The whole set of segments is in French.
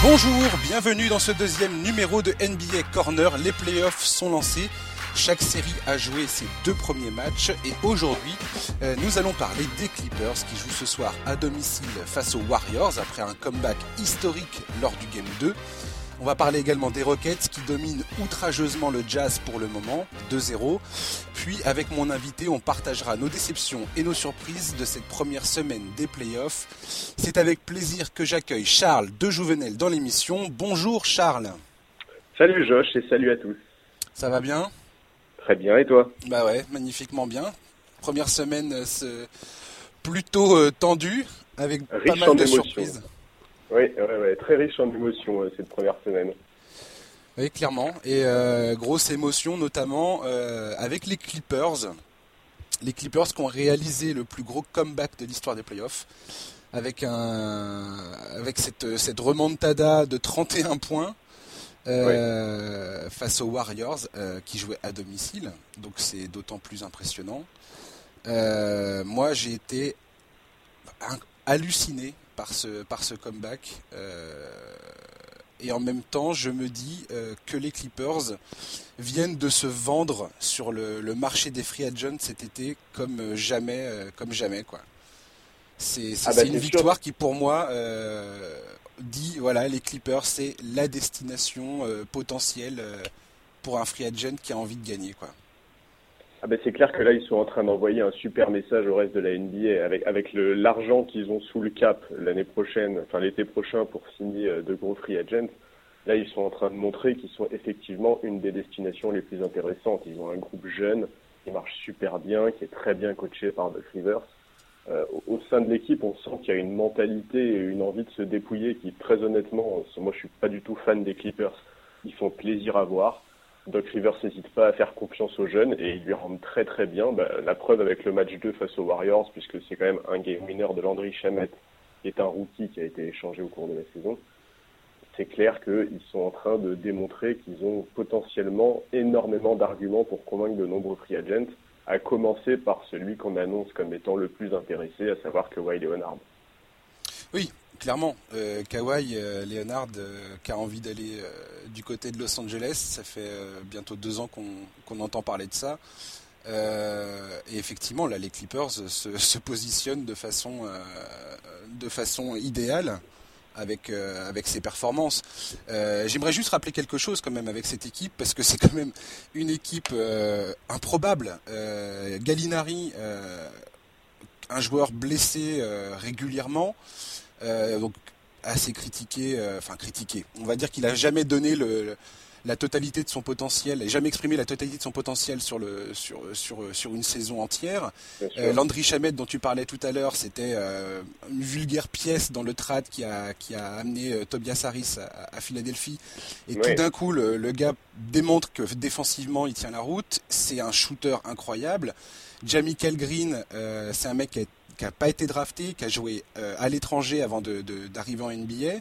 Bonjour, bienvenue dans ce deuxième numéro de NBA Corner. Les playoffs sont lancés. Chaque série a joué ses deux premiers matchs et aujourd'hui euh, nous allons parler des Clippers qui jouent ce soir à domicile face aux Warriors après un comeback historique lors du Game 2. On va parler également des Rockets qui dominent outrageusement le Jazz pour le moment, 2-0. Puis avec mon invité, on partagera nos déceptions et nos surprises de cette première semaine des playoffs. C'est avec plaisir que j'accueille Charles de Jouvenel dans l'émission. Bonjour Charles. Salut Josh et salut à tous. Ça va bien? Très bien et toi? Bah ouais, magnifiquement bien. Première semaine euh, plutôt euh, tendue avec pas mal de surprises. Oui, très riche en émotions euh, cette première semaine. Oui, clairement. Et euh, grosse émotion notamment euh, avec les Clippers. Les Clippers qui ont réalisé le plus gros comeback de l'histoire des playoffs. Avec, un, avec cette, cette remontada de 31 points face aux Warriors qui jouaient à domicile. Donc c'est d'autant plus impressionnant. moi j'ai été halluciné par ce, par ce comeback. Euh, et en même temps, je me dis euh, que les Clippers viennent de se vendre sur le, marché des free agents cet été comme jamais, euh, comme jamais quoi. C'est ah bah, une victoire qui pour moi dit voilà les Clippers c'est la destination potentielle pour un free agent qui a envie de gagner quoi. Ah ben c'est clair que là, ils sont en train d'envoyer un super message au reste de la NBA avec, avec l'argent qu'ils ont sous le cap l'année prochaine, enfin l'été prochain pour signer euh, de gros free agents. Là, ils sont en train de montrer qu'ils sont effectivement une des destinations les plus intéressantes. Ils ont un groupe jeune qui marche super bien, qui est très bien coaché par Doc Rivers. Euh, au sein de l'équipe, on sent qu'il y a une mentalité et une envie de se dépouiller qui, très honnêtement, moi je suis pas du tout fan des Clippers. Ils font plaisir à voir. Doc Rivers n'hésite pas à faire confiance aux jeunes et il lui rend très très bien. Bah, la preuve avec le match 2 face aux Warriors, puisque c'est quand même un game winner de Landry Shamet, qui est un rookie qui a été échangé au cours de la saison. C'est clair qu'ils sont en train de démontrer qu'ils ont potentiellement énormément d'arguments pour convaincre de nombreux free agents, à commencer par celui qu'on annonce comme étant le plus intéressé, à savoir Kawhi Leonard. Oui, clairement, euh, Kawhi euh, Leonard euh, qui a envie d'aller du côté de Los Angeles, ça fait bientôt deux ans qu'on entend parler de ça. et effectivement, là, les Clippers se, positionnent de façon, idéale avec, avec ses performances. J'aimerais juste rappeler quelque chose quand même avec cette équipe, parce que c'est quand même une équipe improbable. Gallinari, un joueur blessé régulièrement. Euh, donc assez critiqué, euh, enfin critiqué. On va dire qu'il a jamais donné le, la totalité de son potentiel, et jamais exprimé la totalité de son potentiel sur le sur sur sur une saison entière. Euh, Landry Chamet dont tu parlais tout à l'heure, c'était une vulgaire pièce dans le trad qui a qui a amené Tobias Harris à, Philadelphie. Et tout d'un coup, le, le, gars démontre que défensivement il tient la route. C'est un shooter incroyable. Jamie Green, c'est un mec qui a qui n'a pas été drafté, qui a joué euh, à l'étranger avant d'arriver en NBA.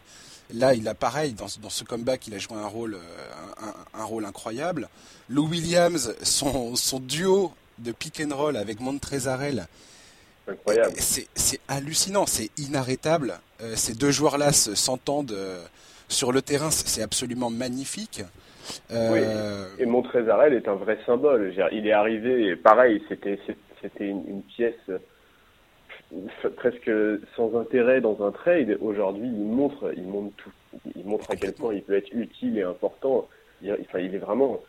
Là, il a pareil, dans, ce comeback, il a joué un rôle, euh, un, rôle incroyable. Lou Williams, son, duo de pick and roll avec Montrezarel, c'est hallucinant, c'est inarrêtable. Euh, ces deux joueurs-là s'entendent sur le terrain, c'est absolument magnifique. Oui, et Montrezarel est un vrai symbole. Il est arrivé, pareil, c'était une pièce presque sans intérêt dans un trade. Aujourd'hui, il montre, il montre tout, il montre à quel point il peut être utile et important. Il, enfin, il est vraiment,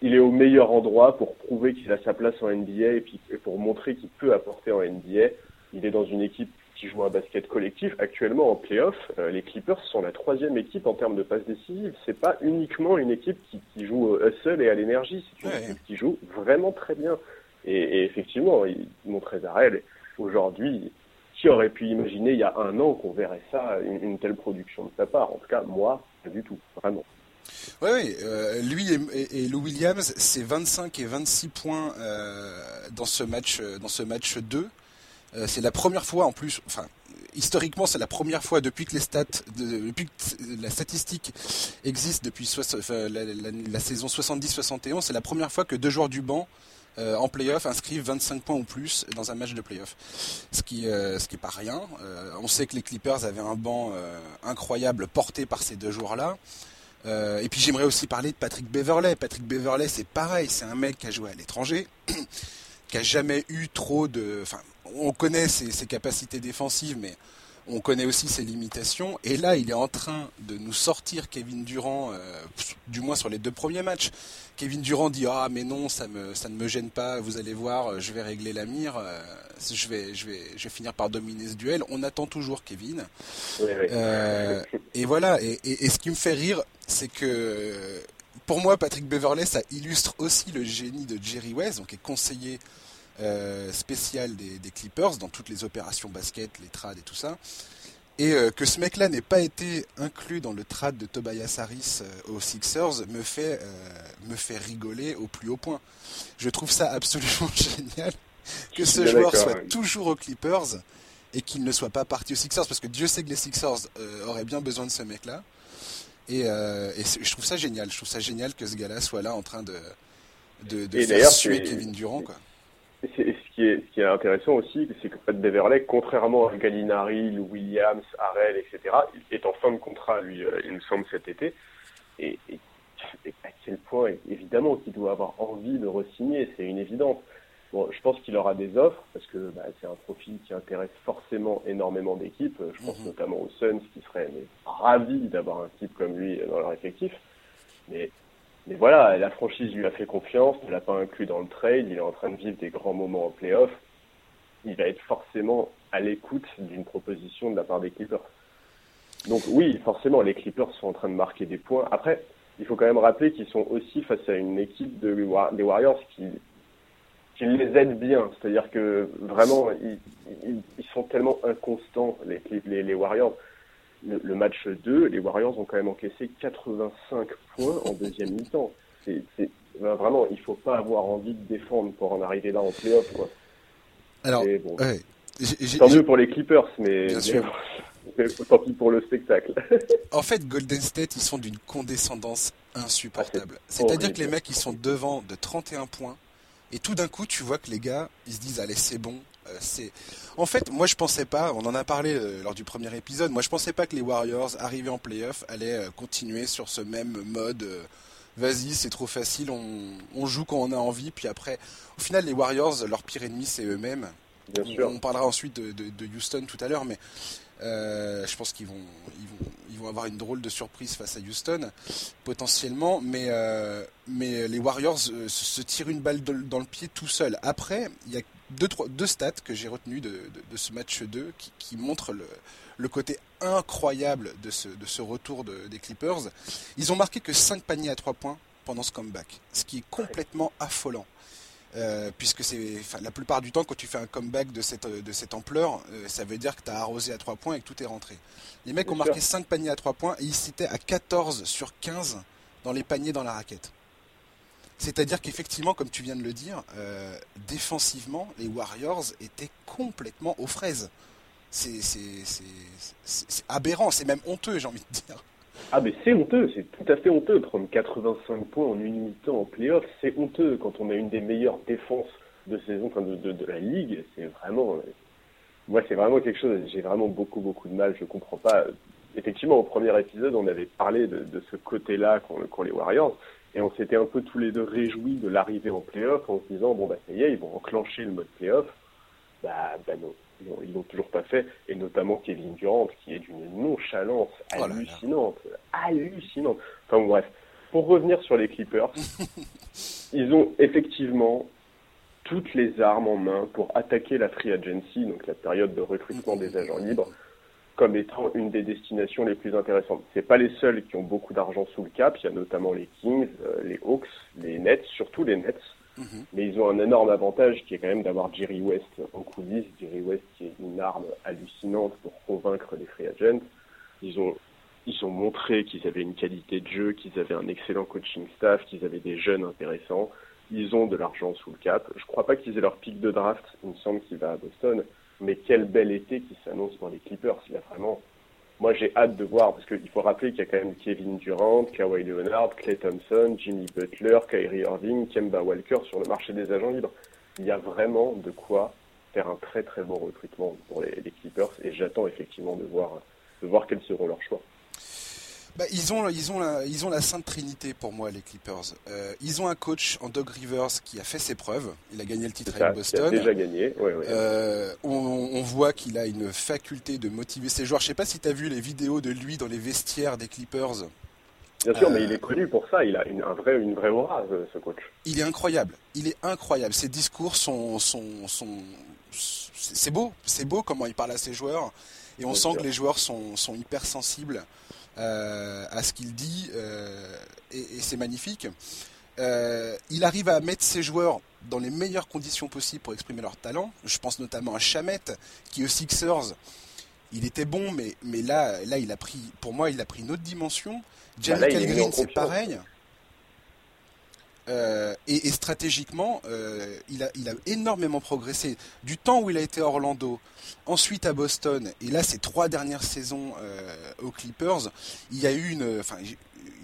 il est au meilleur endroit pour prouver qu'il a sa place en NBA et puis pour montrer qu'il peut apporter en NBA. Il est dans une équipe qui joue un basket collectif. Actuellement en playoff, euh, les Clippers sont la troisième équipe en termes de passes décisives. C'est pas uniquement une équipe qui, qui joue au hustle et à l'énergie, c'est une équipe qui joue vraiment très bien. Et, et effectivement, il montrait elle aujourd'hui, qui aurait pu imaginer il y a un an qu'on verrait ça, une, telle production de sa part En tout cas, moi, pas du tout, vraiment. Oui, oui euh, lui et, Lou Williams, c'est 25 et 26 points euh, dans ce match, euh, dans ce match 2. c'est la première fois en plus, enfin historiquement c'est la première fois depuis que les stats, depuis que la statistique existe depuis la, la saison 70-71, c'est la première fois que deux joueurs du banc euh, en playoff inscrivent 25 points ou plus dans un match de playoff. Ce qui, euh, ce pas rien. Euh, on sait que les Clippers avaient un banc incroyable porté par ces deux joueurs-là. et puis j'aimerais aussi parler de Patrick Beverley. Patrick Beverley, c'est pareil, c'est un mec qui a joué à l'étranger, qui a jamais eu trop de. Enfin, on connaît ses capacités défensives, mais on connaît aussi ses limitations. Et là, il est en train de nous sortir Kevin Durant, euh, du moins sur les deux premiers matchs. Kevin Durant dit ah mais non, ça me ça ne me gêne pas. Vous allez voir, je vais régler la mire. Euh, je vais je vais je vais finir par dominer ce duel. On attend toujours Kevin. Euh, et voilà. Et, et, ce qui me fait rire, c'est que pour moi, Patrick Beverley, ça illustre aussi le génie de Jerry West, donc est conseiller euh, spécial des, Clippers dans toutes les opérations basket, les trades et tout ça. Et euh, que ce mec-là n'ait pas été inclus dans le trade de Tobias Harris euh, aux Sixers me fait, me fait rigoler au plus haut point. Je trouve ça absolument génial que ce joueur soit toujours aux Clippers et qu'il ne soit pas parti aux Sixers parce que Dieu sait que les Sixers auraient bien besoin de ce mec-là. Et, je trouve ça génial. Je trouve ça génial que ce gars-là soit là en train de, de, de faire suer Kevin Durant. Quoi ce, qui est, ce qui est intéressant aussi, c'est que Pat Beverley, contrairement à Gallinari, Lou Williams, Harrell, etc., il est en fin de contrat, lui, euh, il me semble, cet été. Et, à quel point, évidemment, qu'il doit avoir envie de re-signer, c'est une évidence. Bon, je pense qu'il aura des offres, parce que bah, c'est un profil qui intéresse forcément énormément d'équipes. Je pense mhm. notamment aux Suns, qui seraient ravis d'avoir un type comme lui dans leur effectif. Mais mais voilà, la franchise lui a fait confiance, ne l'a pas inclus dans le trade, il est en train de vivre des grands moments en playoff. Il va être forcément à l'écoute d'une proposition de la part des Clippers. Donc oui, forcément, les Clippers sont en train de marquer des points. Après, il faut quand même rappeler qu'ils sont aussi face à une équipe de, des Warriors qui, qui les aide bien. C'est-à-dire que vraiment, ils, ils, sont tellement inconstants, les, les, les Warriors le, match 2, les Warriors ont quand même encaissé 85 points en deuxième mi-temps. C'est, ben, vraiment, il faut pas avoir envie de défendre pour en arriver là en playoff. Quoi. Alors, bon, tant mieux pour les Clippers, mais, Bien sûr. tant pis pour le spectacle. en fait, Golden State, ils sont d'une condescendance insupportable. Ah, C'est-à-dire que les mecs, ils sont devant de 31 points, et tout d'un coup, tu vois que les gars, ils se disent, allez, c'est bon, c'est en fait moi je pensais pas on en a parlé euh, lors du premier épisode moi je pensais pas que les Warriors arrivés en playoff allaient euh, continuer sur ce même mode vas-y c'est trop facile on, joue quand on a envie puis après au final les Warriors leur pire ennemi c'est eux-mêmes on, parlera ensuite de, Houston tout à l'heure mais je pense qu'ils vont, ils vont, ils vont avoir une drôle de surprise face à Houston, potentiellement. Mais, mais les Warriors se, tirent une balle dans le pied tout seul. Après, il y a deux, trois, deux stats que j'ai retenus de, ce match 2 qui, montrent le, le, côté incroyable de ce, de ce retour des Clippers. Ils ont marqué que 5 paniers à 3 points pendant ce comeback, ce qui est complètement affolant. Euh, puisque c'est la plupart du temps quand tu fais un comeback de cette, de cette ampleur, euh, ça veut dire que tu as arrosé à 3 points et que tout est rentré. Les mecs ont marqué 5 paniers à 3 points et ils étaient à 14 sur 15 dans les paniers dans la raquette. C'est-à-dire qu'effectivement, comme tu viens de le dire, euh, défensivement, les Warriors étaient complètement aux fraises. C'est aberrant, c'est même honteux, j'ai envie de dire. Ah mais c'est honteux, c'est tout à fait honteux. Prendre 85 points en une mi-temps en playoff, c'est honteux quand on a une des meilleures défenses de saison, de, de, la ligue. C'est vraiment, moi c'est vraiment quelque chose. J'ai vraiment beaucoup beaucoup de mal. Je comprends pas. Effectivement, au premier épisode, on avait parlé de, de ce côté-là qu'ont les Warriors. Et on s'était un peu tous les deux réjouis de l'arrivée en playoff en se disant, bon, bah, ça y est, ils vont enclencher le mode playoff. Bah, bah non, ils l'ont toujours pas fait. Et notamment Kevin Durant, qui est d'une nonchalance oh hallucinante. hallucinante. Enfin, bref. Pour revenir sur les Clippers, ils ont effectivement toutes les armes en main pour attaquer la free agency, donc la période de recrutement des agents libres, comme étant une des destinations les plus intéressantes. C'est pas les seuls qui ont beaucoup d'argent sous le cap. Il y a notamment les Kings, euh, les Hawks, les Nets, surtout les Nets. Mhm. Mais ils ont un énorme avantage qui est quand même d'avoir Jerry West en coulisses. Jerry West qui est une arme hallucinante pour convaincre les free agents. Ils ont ils ont montré qu'ils avaient une qualité de jeu, qu'ils avaient un excellent coaching staff, qu'ils avaient des jeunes intéressants. Ils ont de l'argent sous le cap. Je crois pas qu'ils aient leur pic de draft. Il me semble qu'il va à Boston mais quel bel été qui s'annonce dans les Clippers. Il a vraiment, moi, j'ai hâte de voir, parce qu'il faut rappeler qu'il y a quand même Kevin Durant, Kawhi Leonard, Clay Thompson, Jimmy Butler, Kyrie Irving, Kemba Walker sur le marché des agents libres. Il y a vraiment de quoi faire un très très bon recrutement pour les, Clippers et j'attends effectivement de voir quels seront leurs choix. Bah, ils, ont, ils, ont la, ils ont la sainte trinité pour moi, les Clippers. Euh, ils ont un coach en Doug Rivers qui a fait ses preuves. Il a gagné le titre avec Boston. Il a déjà gagné. Ouais, ouais. Euh, on, on, voit qu'il a une faculté de motiver ses joueurs. Je sais pas si tu as vu les vidéos de lui dans les vestiaires des Clippers. Bien sûr, euh, mais il est connu pour ça. Il a une, un vrai, une vraie aura, ce coach. Il est incroyable. Il est incroyable. Ses discours sont, sont, sont c'est beau. C'est beau comment il parle à ses joueurs. Et on Bien sent sûr. que les joueurs sont, sont hyper sensibles euh, à ce qu'il dit euh, et, et c'est magnifique. Euh, il arrive à mettre ses joueurs dans les meilleures conditions possibles pour exprimer leur talent. Je pense notamment à Chamette, qui aux Sixers, il était bon, mais, mais là, là, il a pris, pour moi, il a pris une autre dimension. Jamie bah Green, c'est pareil. Euh, et, stratégiquement, euh, il, a, énormément progressé. Du temps où il a été à Orlando, ensuite à Boston, et là, ces trois dernières saisons euh, aux Clippers, il y a eu une. Enfin,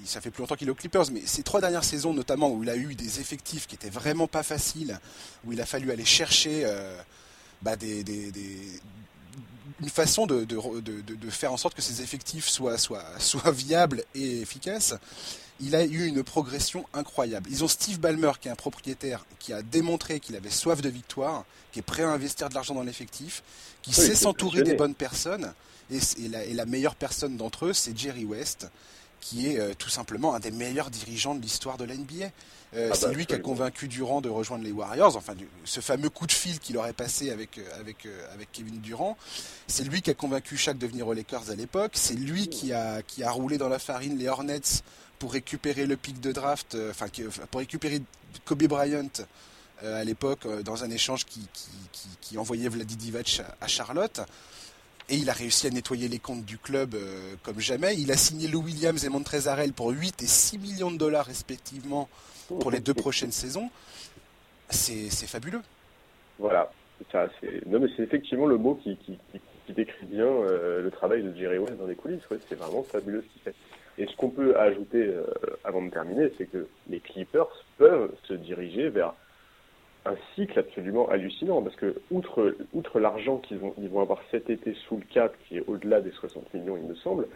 ça fait plus longtemps qu'il est aux Clippers, mais ces trois dernières saisons, notamment où il a eu des effectifs qui étaient vraiment pas faciles, où il a fallu aller chercher bah, une façon de, faire en sorte que ces effectifs soient viables et efficaces il a eu une progression incroyable. Ils ont Steve Ballmer, qui est un propriétaire, qui a démontré qu'il avait soif de victoire, qui est prêt à investir de l'argent dans l'effectif, qui oui, sait s'entourer des bonnes personnes. Et, et, la, et, la, meilleure personne d'entre eux, c'est Jerry West, qui est euh, tout simplement un des meilleurs dirigeants de l'histoire de la NBA. Euh, ah c'est bah, lui qui a convaincu Durant de rejoindre les Warriors, enfin du, ce fameux coup de fil qu'il aurait passé avec, euh, avec, avec Kevin Durant. C'est lui qui a convaincu Shaq de venir aux Lakers à l'époque. C'est lui qui a, qui a roulé dans la farine les Hornets pour récupérer le pic de draft, euh, enfin pour récupérer Kobe Bryant euh, à l'époque euh, dans un échange qui, envoyait Vladi Divac à, Charlotte. Et il a réussi à nettoyer les comptes du club comme jamais. Il a signé Lou Williams et Montrezarel pour 8 et 6 millions de dollars respectivement pour les deux prochaines saisons. C'est fabuleux. Voilà. Non, mais c'est effectivement le mot qui, décrit bien le travail de Jerry West dans les coulisses. C'est vraiment fabuleux ce qu'il fait. Et ce qu'on peut ajouter euh, avant de terminer, c'est que les Clippers peuvent se diriger vers un cycle absolument hallucinant, parce que outre, outre l'argent qu'ils vont, ils vont avoir cet été sous le cap, qui est au-delà des 60 millions, il me semble,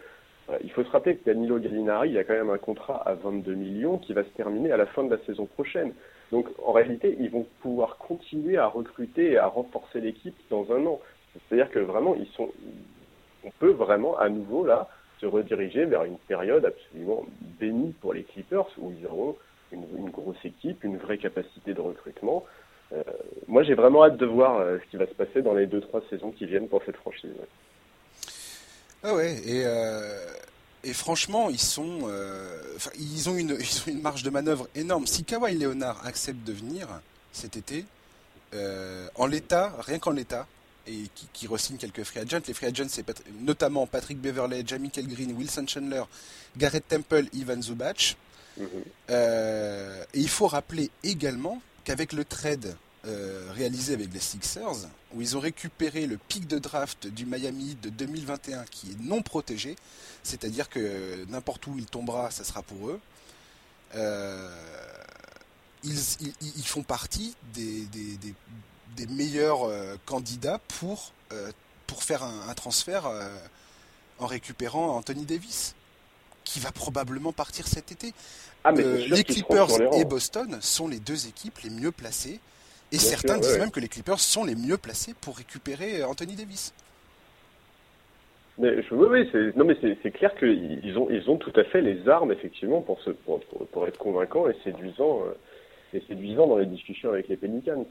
euh, il faut se rappeler que Danilo Gallinari, il a quand même un contrat à 22 millions qui va se terminer à la fin de la saison prochaine. Donc en réalité, ils vont pouvoir continuer à recruter et à renforcer l'équipe dans un an. C'est-à-dire que vraiment, ils sont, on peut vraiment à nouveau là se rediriger vers une période absolument bénie pour les Clippers où ils auront une, grosse équipe, une vraie capacité de recrutement. Euh, moi, j'ai vraiment hâte de voir euh, ce qui va se passer dans les deux trois saisons qui viennent pour cette franchise. Ah ouais, et, euh, et franchement, ils sont, ont une, ils ont une marge de manœuvre énorme. Si Kawhi Leonard accepte de venir cet été, en l'état, rien qu'en l'état, et qui, qui re-signe quelques free agents. Les free agents, c'est pat notamment Patrick Beverley, Jamie Green, Wilson Chandler, Garrett Temple, Ivan Zubac. Mm -hmm. euh, et il faut rappeler également qu'avec le trade euh, réalisé avec les Sixers, où ils ont récupéré le pic de draft du Miami de 2021 qui est non protégé, c'est-à-dire que n'importe où il tombera, ça sera pour eux. Euh, ils, ils, ils, font partie des, des, des, des meilleurs euh, candidats pour, euh, pour faire un, un transfert euh, en récupérant Anthony Davis, qui va probablement partir cet été. Ah, les Clippers et Boston sont les deux équipes les mieux placées, et Bien certains sûr, disent ouais. même que les Clippers sont les mieux placés pour récupérer Anthony Davis. Mais je, oui, oui non, mais c'est clair qu'ils ont, ils ont tout à fait les armes, effectivement, pour, se, pour, pour, pour être convaincants et séduisants, et séduisants dans les discussions avec les Pelicans.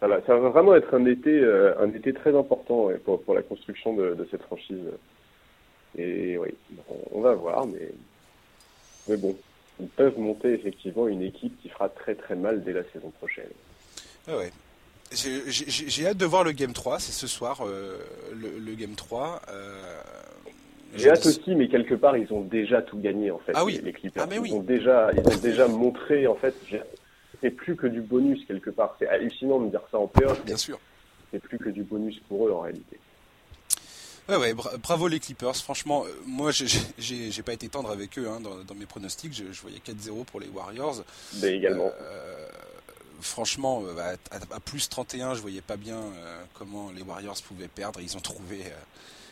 Ça va, ça va, vraiment être un été, euh, un été très important ouais, pour, pour, la construction de, de, cette franchise. Et oui, on va voir, mais, mais bon, ils peuvent monter effectivement une équipe qui fera très très mal dès la saison prochaine. Ah ouais. J'ai hâte de voir le Game 3, c'est ce soir euh, le, le, Game 3. Euh, J'ai hâte aussi, mais quelque part ils ont déjà tout gagné en fait. Ah oui. Les, les Clippers. Ah mais oui. Ils ont déjà, ils ont déjà montré en fait c'est plus que du bonus quelque part. C'est hallucinant de dire ça en playoff. Bien sûr. C'est plus que du bonus pour eux en réalité. Ouais, ouais, bravo les Clippers. Franchement, euh, moi, j'ai pas été tendre avec eux hein, dans, mes pronostics. Je, voyais 4-0 pour les Warriors. Mais également. Euh, franchement, euh, à, plus 31, je voyais pas bien comment les Warriors pouvaient perdre. Ils ont trouvé.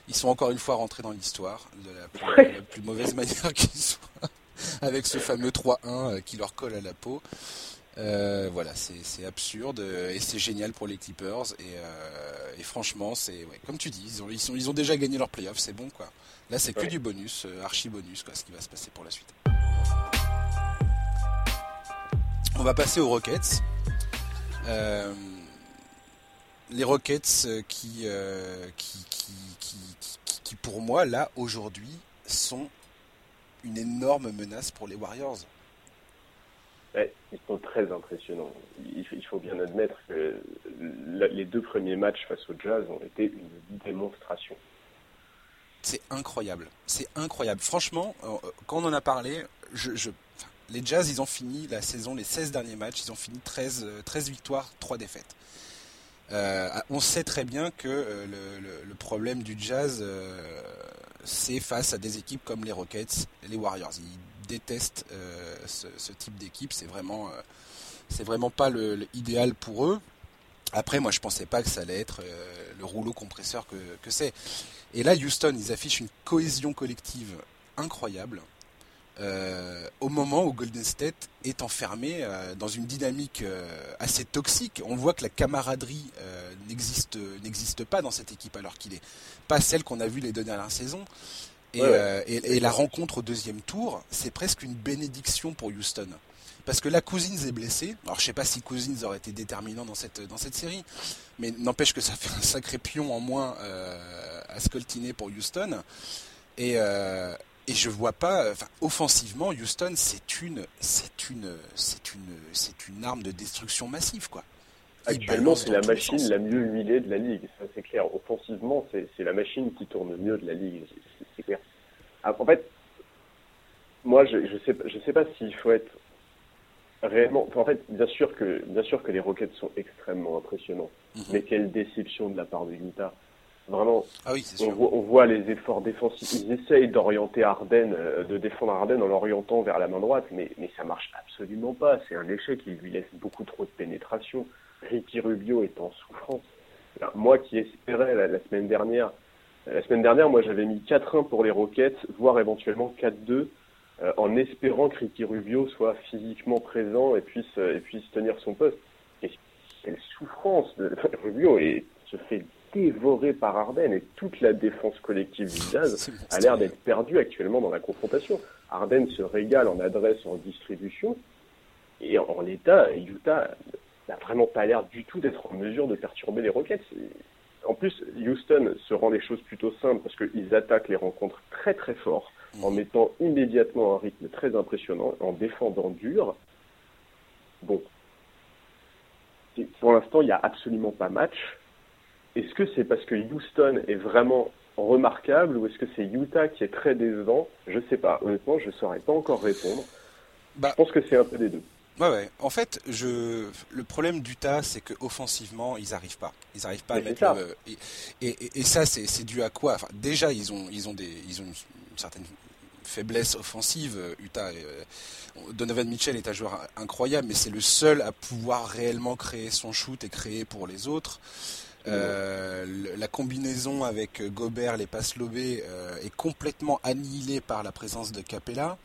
ils sont encore une fois rentrés dans l'histoire de la plus, mauvaise manière qu'ils soient, avec ce fameux 3-1 qui leur colle à la peau. Euh, voilà, c'est absurde et c'est génial pour les Clippers. Et, euh, franchement, c'est comme tu dis, ils ont, ils, ont déjà gagné leur playoff, c'est bon quoi. Là, c'est que du bonus, euh, archi bonus, quoi, ce qui va se passer pour la suite. On va passer aux Rockets. les Rockets qui, qui, qui, pour moi, là, aujourd'hui, sont une énorme menace pour les Warriors ils sont très impressionnants. Il, faut bien admettre que les deux premiers matchs face au Jazz ont été une démonstration. C'est incroyable. C'est incroyable. Franchement, euh, quand on en a parlé, les Jazz, ils ont fini la saison, les 16 derniers matchs, ils ont fini 13, 13 victoires, 3 défaites. Euh, on sait très bien que euh, le, problème du Jazz, c'est face à des équipes comme les Rockets et les Warriors détestent euh, ce, type d'équipe. C'est vraiment, euh, c'est vraiment pas le, pour eux. Après, moi, je pensais pas que ça allait être euh, le rouleau compresseur que, que c'est. Et là, Houston, ils affichent une cohésion collective incroyable. au moment où Golden State est enfermé dans une dynamique assez toxique. On voit que la camaraderie n'existe pas dans cette équipe alors qu'il est pas celle qu'on a vue les deux dernières saisons. Euh, et, la rencontre au deuxième tour, c'est presque une bénédiction pour Houston. Parce que la Cousins est blessée. Alors je sais pas si Cousins aurait été déterminant dans cette, dans cette série, mais n'empêche que ça fait un sacré pion en moins euh, à scoltiner pour Houston. Et, euh, et je vois pas, offensivement, Houston, c'est une, c'est une, c'est une, c'est une arme de destruction massive, quoi. Actuellement, c'est la machine la mieux huilée de la ligue, ça c'est clair. Offensivement, c'est la machine qui tourne mieux de la ligue, c'est clair. Ah, en fait, moi, je, je sais, je sais pas s'il faut être réellement. en fait, bien sûr que, bien sûr que les Rockets sont extrêmement impressionnants, mhm. mais quelle déception de la part de Utah. Vraiment, ah on, voit, on, voit, les efforts défensifs. Ils essayent d'orienter Arden, euh, de défendre Arden en l'orientant vers la main droite, mais, mais ça marche absolument pas. C'est un échec. Il lui laisse beaucoup trop de pénétration. Ricky Rubio est en souffrance. moi qui espérais la, semaine dernière, la semaine dernière, moi j'avais mis 4-1 pour les Rockets, voire éventuellement 4-2, euh, en espérant que Ricky Rubio soit physiquement présent et puisse, euh, et puisse tenir son poste. Et quelle souffrance Rubio et se fait dévorer par Arden et toute la défense collective du Jazz a l'air d'être perdue actuellement dans la confrontation. Arden se régale en adresse, en distribution, et en l'état, Utah n'a vraiment pas l'air du tout d'être en mesure de perturber les Rockets. En plus, Houston se rend les choses plutôt simples parce qu'ils attaquent les rencontres très très fort, en mhm. mettant immédiatement un rythme très impressionnant, en défendant dur. Bon, pour l'instant, il n'y a absolument pas match. Est-ce que c'est parce que Houston est vraiment remarquable ou est-ce que c'est Utah qui est très décevant? Je ne sais pas. Honnêtement, je ne saurais pas encore répondre. Bah, je pense que c'est un peu des deux. Ouais, ouais. En fait, je... le problème d'Utah, c'est que offensivement, ils n'arrivent pas. Ils n'arrivent pas à mettre le... et, et, et, ça, c'est dû à quoi? Enfin, Déjà, ils ont, ils ont des, ils ont une, certaine faiblesse offensive. Euh, Utah, euh, Donovan Mitchell est un joueur incroyable, mais c'est le seul à pouvoir réellement créer son shoot et créer pour les autres. Euh, la combinaison avec Gobert, les passes lobées, est complètement annihilée par la présence de Capella.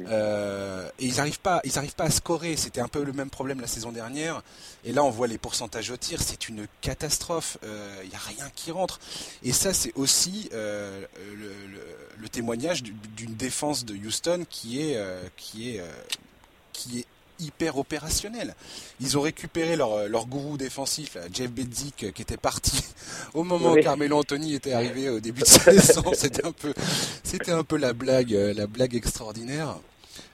Euh, et ils n'arrivent pas, ils arrivent pas à scorer. C'était un peu le même problème la saison dernière. Et là, on voit les pourcentages au tir, c'est une catastrophe. Il euh, n'y a rien qui rentre. Et ça, c'est aussi euh, le, témoignage d'une défense de Houston qui est, qui est, qui est hyper opérationnel. Ils ont récupéré leur, leur gourou défensif, Jeff Bedzik, qui était parti au moment où Carmelo Anthony était arrivé au début de saison. C'était un peu, c'était un peu la blague, la blague extraordinaire.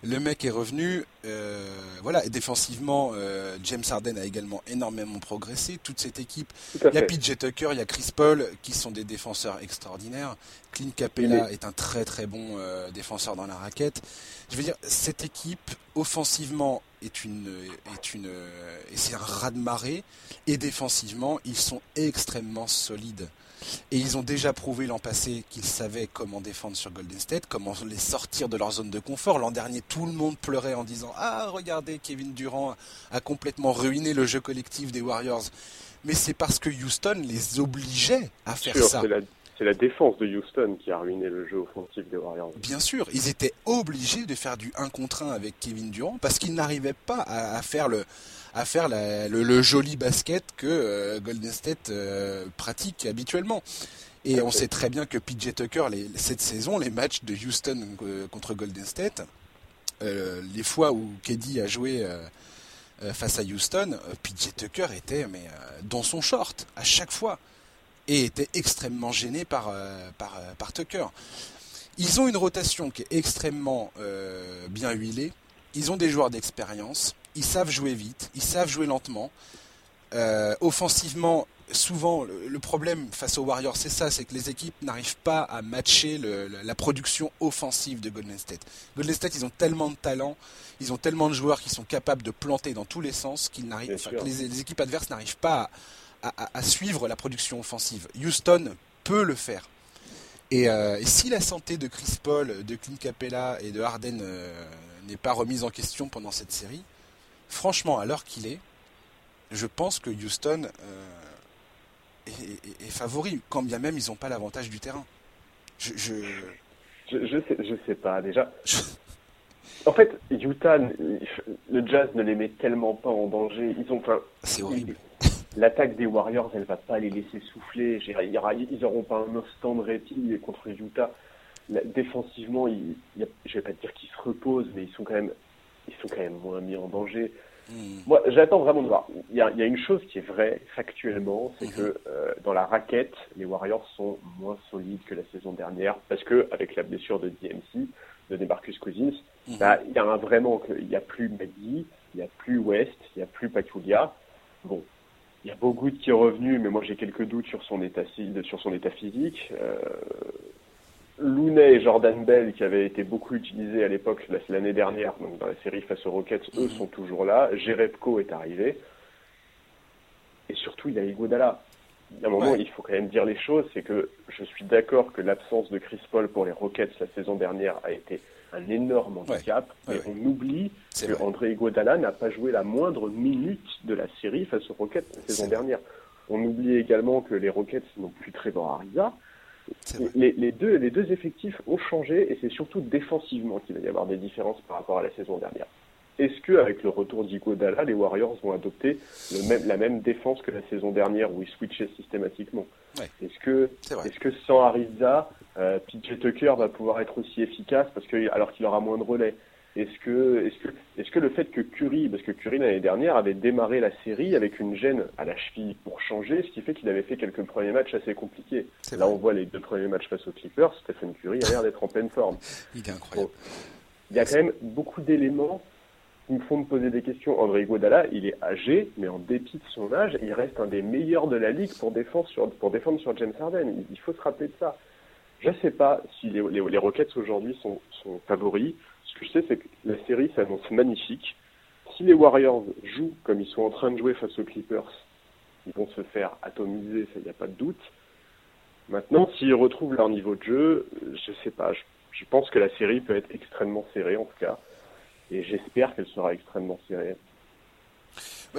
Le mec est revenu, euh, voilà, et défensivement, euh, James Harden a également énormément progressé. Toute cette équipe, il y a PJ Tucker, il y a Chris Paul, qui sont des défenseurs extraordinaires. Clint Capella est un très très bon euh, défenseur dans la raquette. Je veux dire, cette équipe, offensivement, est une, est une, et c'est un raz de marée, et défensivement, ils sont extrêmement solides. Et ils ont déjà prouvé l'an passé qu'ils savaient comment défendre sur Golden State, comment les sortir de leur zone de confort. L'an dernier, tout le monde pleurait en disant Ah, regardez, Kevin Durant a complètement ruiné le jeu collectif des Warriors. Mais c'est parce que Houston les obligeait à faire ça. C'est la défense de Houston qui a ruiné le jeu offensif des Warriors. Bien sûr, ils étaient obligés de faire du 1 contre 1 avec Kevin Durant parce qu'ils n'arrivaient pas à, faire le à faire le, joli basket que euh, Golden State euh, pratique habituellement. Et on sait très bien que PJ Tucker, cette saison, les matchs de Houston euh, contre Golden State, les fois où KD a joué face à Houston, PJ Tucker était mais, dans son short à chaque fois et était extrêmement gêné par, euh, par, euh, par, Tucker. Ils ont une rotation qui est extrêmement euh, bien huilée. Ils ont des joueurs d'expérience. Ils savent jouer vite. Ils savent jouer lentement. offensivement, souvent, le, problème face aux Warriors, c'est ça, c'est que les équipes n'arrivent pas à matcher la production offensive de Golden State. Golden State, ils ont tellement de talent, ils ont tellement de joueurs qui sont capables de planter dans tous les sens qu'ils n'arrivent, que les, les, équipes adverses n'arrivent pas à, à, suivre la production offensive. Houston peut le faire. Euh, et, si la santé de Chris Paul, de Clint Capella et de Harden euh, n'est pas remise en question pendant cette série, franchement, à l'heure qu'il est, je pense que Houston euh, est, favori, quand bien même ils n'ont pas l'avantage du terrain. Je, je... Je, sais, je sais pas. Déjà, en fait, Utah, le Jazz ne les met tellement pas en danger. Ils ont, c'est horrible l'attaque des Warriors, elle va pas les laisser souffler. Ils n'auront pas un instant de répit contre Utah. Défensivement, ils, je vais pas dire qu'ils se reposent, mais ils sont quand même, ils sont quand même moins mis en danger. Hmm. Moi, j'attends vraiment de voir. Il y, a, une chose qui est vraie factuellement, c'est que hmm. euh, dans la raquette, les Warriors sont moins solides que la saison dernière parce que avec la blessure de DMC, de Demarcus Cousins, hmm. bah, il y a un vraiment il n'y a plus Maggie, il n'y a plus West, il n'y a plus Pachulia. Bon, il y a Bogut qui est revenu, mais moi j'ai quelques doutes sur son état, sur son état physique. Euh, Looney et Jordan Bell, qui avaient été beaucoup utilisés à l'époque, l'année dernière, donc dans la série face aux Rockets, eux sont toujours là. Jerebko est arrivé. Et surtout, il y a Iguodala. Il y a un moment, il faut quand même dire les choses, c'est que je suis d'accord que l'absence de Chris Paul pour les Rockets la saison dernière a été un énorme handicap. et on oublie que André Iguodala n'a pas joué la moindre minute de la série face aux Rockets la saison dernière. On oublie également que les Rockets n'ont plus Trevor Ariza. Les, les, deux, les deux effectifs ont changé et c'est surtout défensivement qu'il va y avoir des différences par rapport à la saison dernière. Est-ce que avec le retour d'Iguodala, les Warriors vont adopter le même, la même défense que la saison dernière où ils switchaient systématiquement? Est-ce que, est-ce que sans Ariza, euh, PJ Tucker va pouvoir être aussi efficace parce que alors qu'il aura moins de relais? Est-ce que, est-ce que, est-ce que le fait que Curry, parce que Curry l'année dernière avait démarré la série avec une gêne à la cheville pour changer, ce qui fait qu'il avait fait quelques premiers matchs assez compliqués. Là, on voit les deux premiers matchs face aux Clippers, Stephen Curry a l'air d'être en pleine forme. Il est incroyable. il y a quand même beaucoup d'éléments qui me font me poser des questions. André Iguodala, il est âgé, mais en dépit de son âge, il reste un des meilleurs de la ligue pour défendre sur, défendre sur James Harden. Il, faut se rappeler de ça. Je ne sais pas si les, Rockets aujourd'hui sont, favoris. Ce que je sais, c'est que la série s'annonce magnifique. Si les Warriors jouent comme ils sont en train de jouer face aux Clippers, ils vont se faire atomiser, ça, il n'y a pas de doute. Maintenant, s'ils retrouvent leur niveau de jeu, je ne sais pas. je pense que la série peut être extrêmement serrée, en tout cas et j'espère qu'elle sera extrêmement serrée.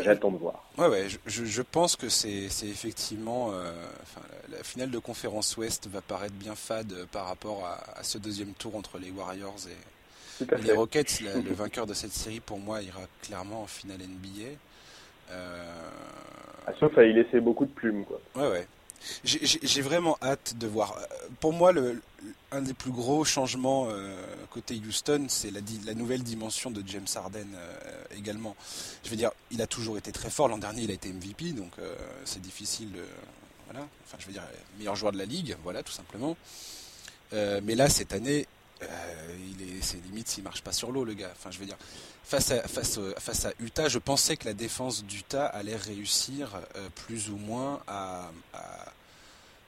J'attends de voir. Ouais, ouais, je, je pense que c'est effectivement. Euh, enfin, la, finale de conférence Ouest va paraître bien fade par rapport à, ce deuxième tour entre les Warriors et, les Rockets. le vainqueur de cette série, pour moi, ira clairement en finale NBA. Euh... Ah, sauf à y laisser beaucoup de plumes, quoi. Ouais, ouais. J'ai vraiment hâte de voir. Pour moi, un des plus gros changements euh, côté Houston, c'est la, nouvelle dimension de James Harden euh, également. Je veux dire, il a toujours été très fort. L'an dernier, il a été MVP, donc euh, c'est difficile. De, voilà. Enfin, je veux dire, meilleur joueur de la ligue, voilà, tout simplement. mais là, cette année, il est, c'est limite s'il marche pas sur l'eau, le gars. Enfin, je veux dire, face à, face, face à Utah, je pensais que la défense d'Utah allait réussir plus ou moins à,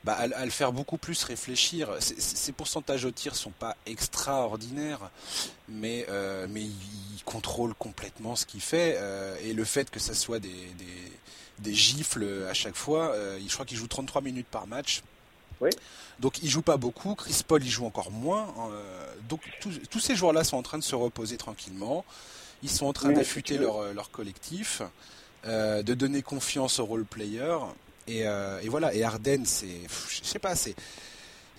bah, à, le faire beaucoup plus réfléchir. Ces pourcentages au tir sont pas extraordinaires, mais, euh, mais il contrôle complètement ce qu'il fait. Euh, et le fait que ça soit des, des, gifles à chaque fois, euh, je crois qu'il joue 33 minutes par match. Donc il joue pas beaucoup. Chris Paul il joue encore moins. donc tous ces joueurs-là sont en train de se reposer tranquillement. Ils sont en train d'affûter leur, leur collectif, de donner confiance aux role players. Et, et voilà. Et Arden, c'est, je sais pas, c'est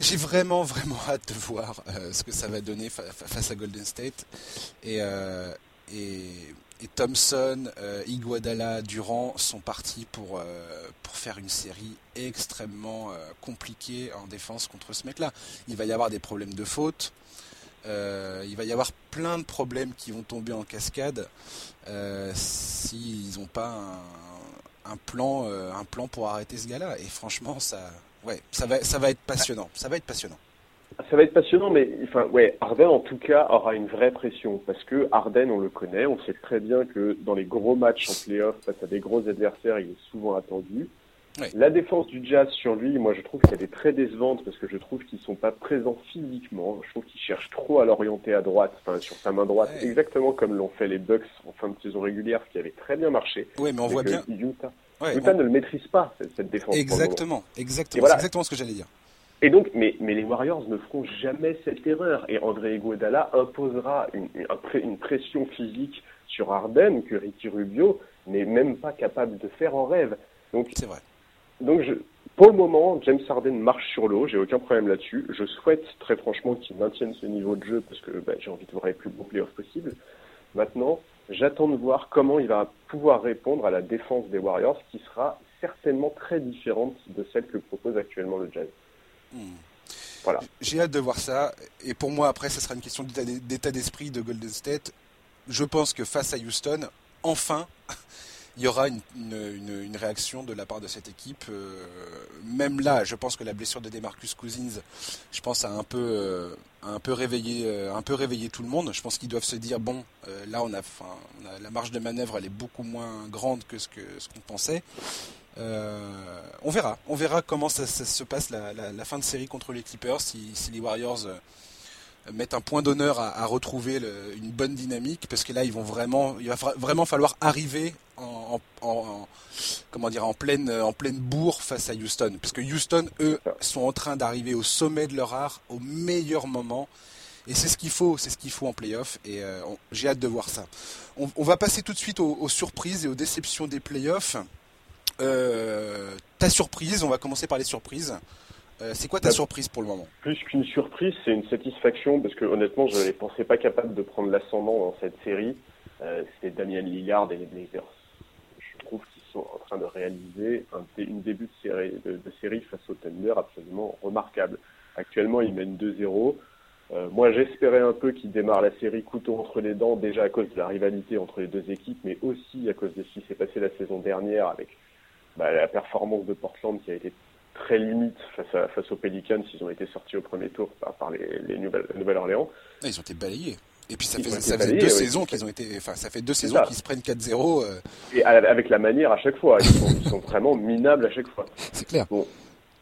j'ai vraiment, vraiment hâte de voir euh, ce que ça va donner face à Golden State. Et, euh, et, Thompson, euh, Iguadala, Durant sont partis pour, pour faire une série extrêmement compliquée en défense contre ce mec-là. Il va y avoir des problèmes de faute. il va y avoir plein de problèmes qui vont tomber en cascade s'ils n'ont pas un, un plan, un plan pour arrêter ce gars-là. Et franchement, ça, ouais, ça va, ça va être passionnant. Ça va être passionnant. Ça va être passionnant, mais enfin, ouais, Arden en tout cas aura une vraie pression parce que Arden, on le connaît, on sait très bien que dans les gros matchs en playoff face à des gros adversaires, il est souvent attendu. La défense du Jazz sur lui, moi je trouve qu'elle est très décevante parce que je trouve qu'ils sont pas présents physiquement. Je trouve qu'ils cherchent trop à l'orienter à droite, enfin sur sa main droite, exactement comme l'ont fait les Bucks en fin de saison régulière, ce qui avait très bien marché. Oui, mais on voit bien. Ouais, Utah ne le maîtrise pas, cette, défense. Exactement, exactement. C'est exactement ce que j'allais dire. Et donc, mais, mais les Warriors ne feront jamais cette erreur. Et André Iguodala imposera une, une, pression physique sur Arden que Ricky Rubio n'est même pas capable de faire en rêve. Donc, c'est vrai. Donc, je, pour le moment, James Harden marche sur l'eau. J'ai aucun problème là-dessus. Je souhaite très franchement qu'il maintienne ce niveau de jeu parce que bah, j'ai envie de voir les plus beaux playoffs possibles. Maintenant, J'attends de voir comment il va pouvoir répondre à la défense des Warriors, qui sera certainement très différente de celle que propose actuellement le Jazz. Voilà. J'ai hâte de voir ça. Et pour moi, après, ce sera une question d'état d'esprit de Golden State. Je pense que face à Houston, enfin, il y aura une, une, réaction de la part de cette équipe. Euh, même là, je pense que la blessure de Demarcus Cousins, je pense a un peu, euh, un peu réveillé, euh, un peu réveillé tout le monde. Je pense qu'ils doivent se dire bon, là on a, la marge de manœuvre, elle est beaucoup moins grande que ce ce qu'on pensait. on verra, on verra comment ça, se passe la, la, fin de série contre les Clippers si les Warriors mettre un point d'honneur à, retrouver une bonne dynamique parce que là ils vont vraiment il va vraiment falloir arriver en, comment dire en pleine en pleine bourre face à Houston. Parce que Houston eux sont en train d'arriver au sommet de leur art au meilleur moment. Et c'est ce qu'il faut c'est ce qu'il faut en playoff. Et euh, j'ai hâte de voir ça. On, va passer tout de suite aux, surprises et aux déceptions des playoffs euh, ta surprise on va commencer par les surprises euh, c'est quoi ta bah, surprise pour le moment? Plus qu'une surprise, c'est une satisfaction parce que honnêtement, je ne les pensais pas capables de prendre l'ascendant dans cette série. Euh, c'est Damien Lillard et les Blazers. Je trouve qu'ils sont en train de réaliser un, une début de série, de, série face au Thunder absolument remarquable. Actuellement, ils mènent 2-0. Euh, moi, j'espérais un peu qu'ils démarrent la série couteau entre les dents, déjà à cause de la rivalité entre les deux équipes, mais aussi à cause de ce qui s'est passé la saison dernière avec bah, la performance de Portland qui a été très limite face, à, face aux Pelicans s'ils ont été sortis au premier tour par, par les, les Nouvelle-Orléans. Ah, ils ont été balayés. Et puis ça, fait, ça faisait deux saisons qu'ils ont été, enfin ça fait deux saisons qu'ils se prennent 4-0. Euh. Et avec la manière à chaque fois, ils sont, ils sont vraiment minables à chaque fois. C'est clair. Bon,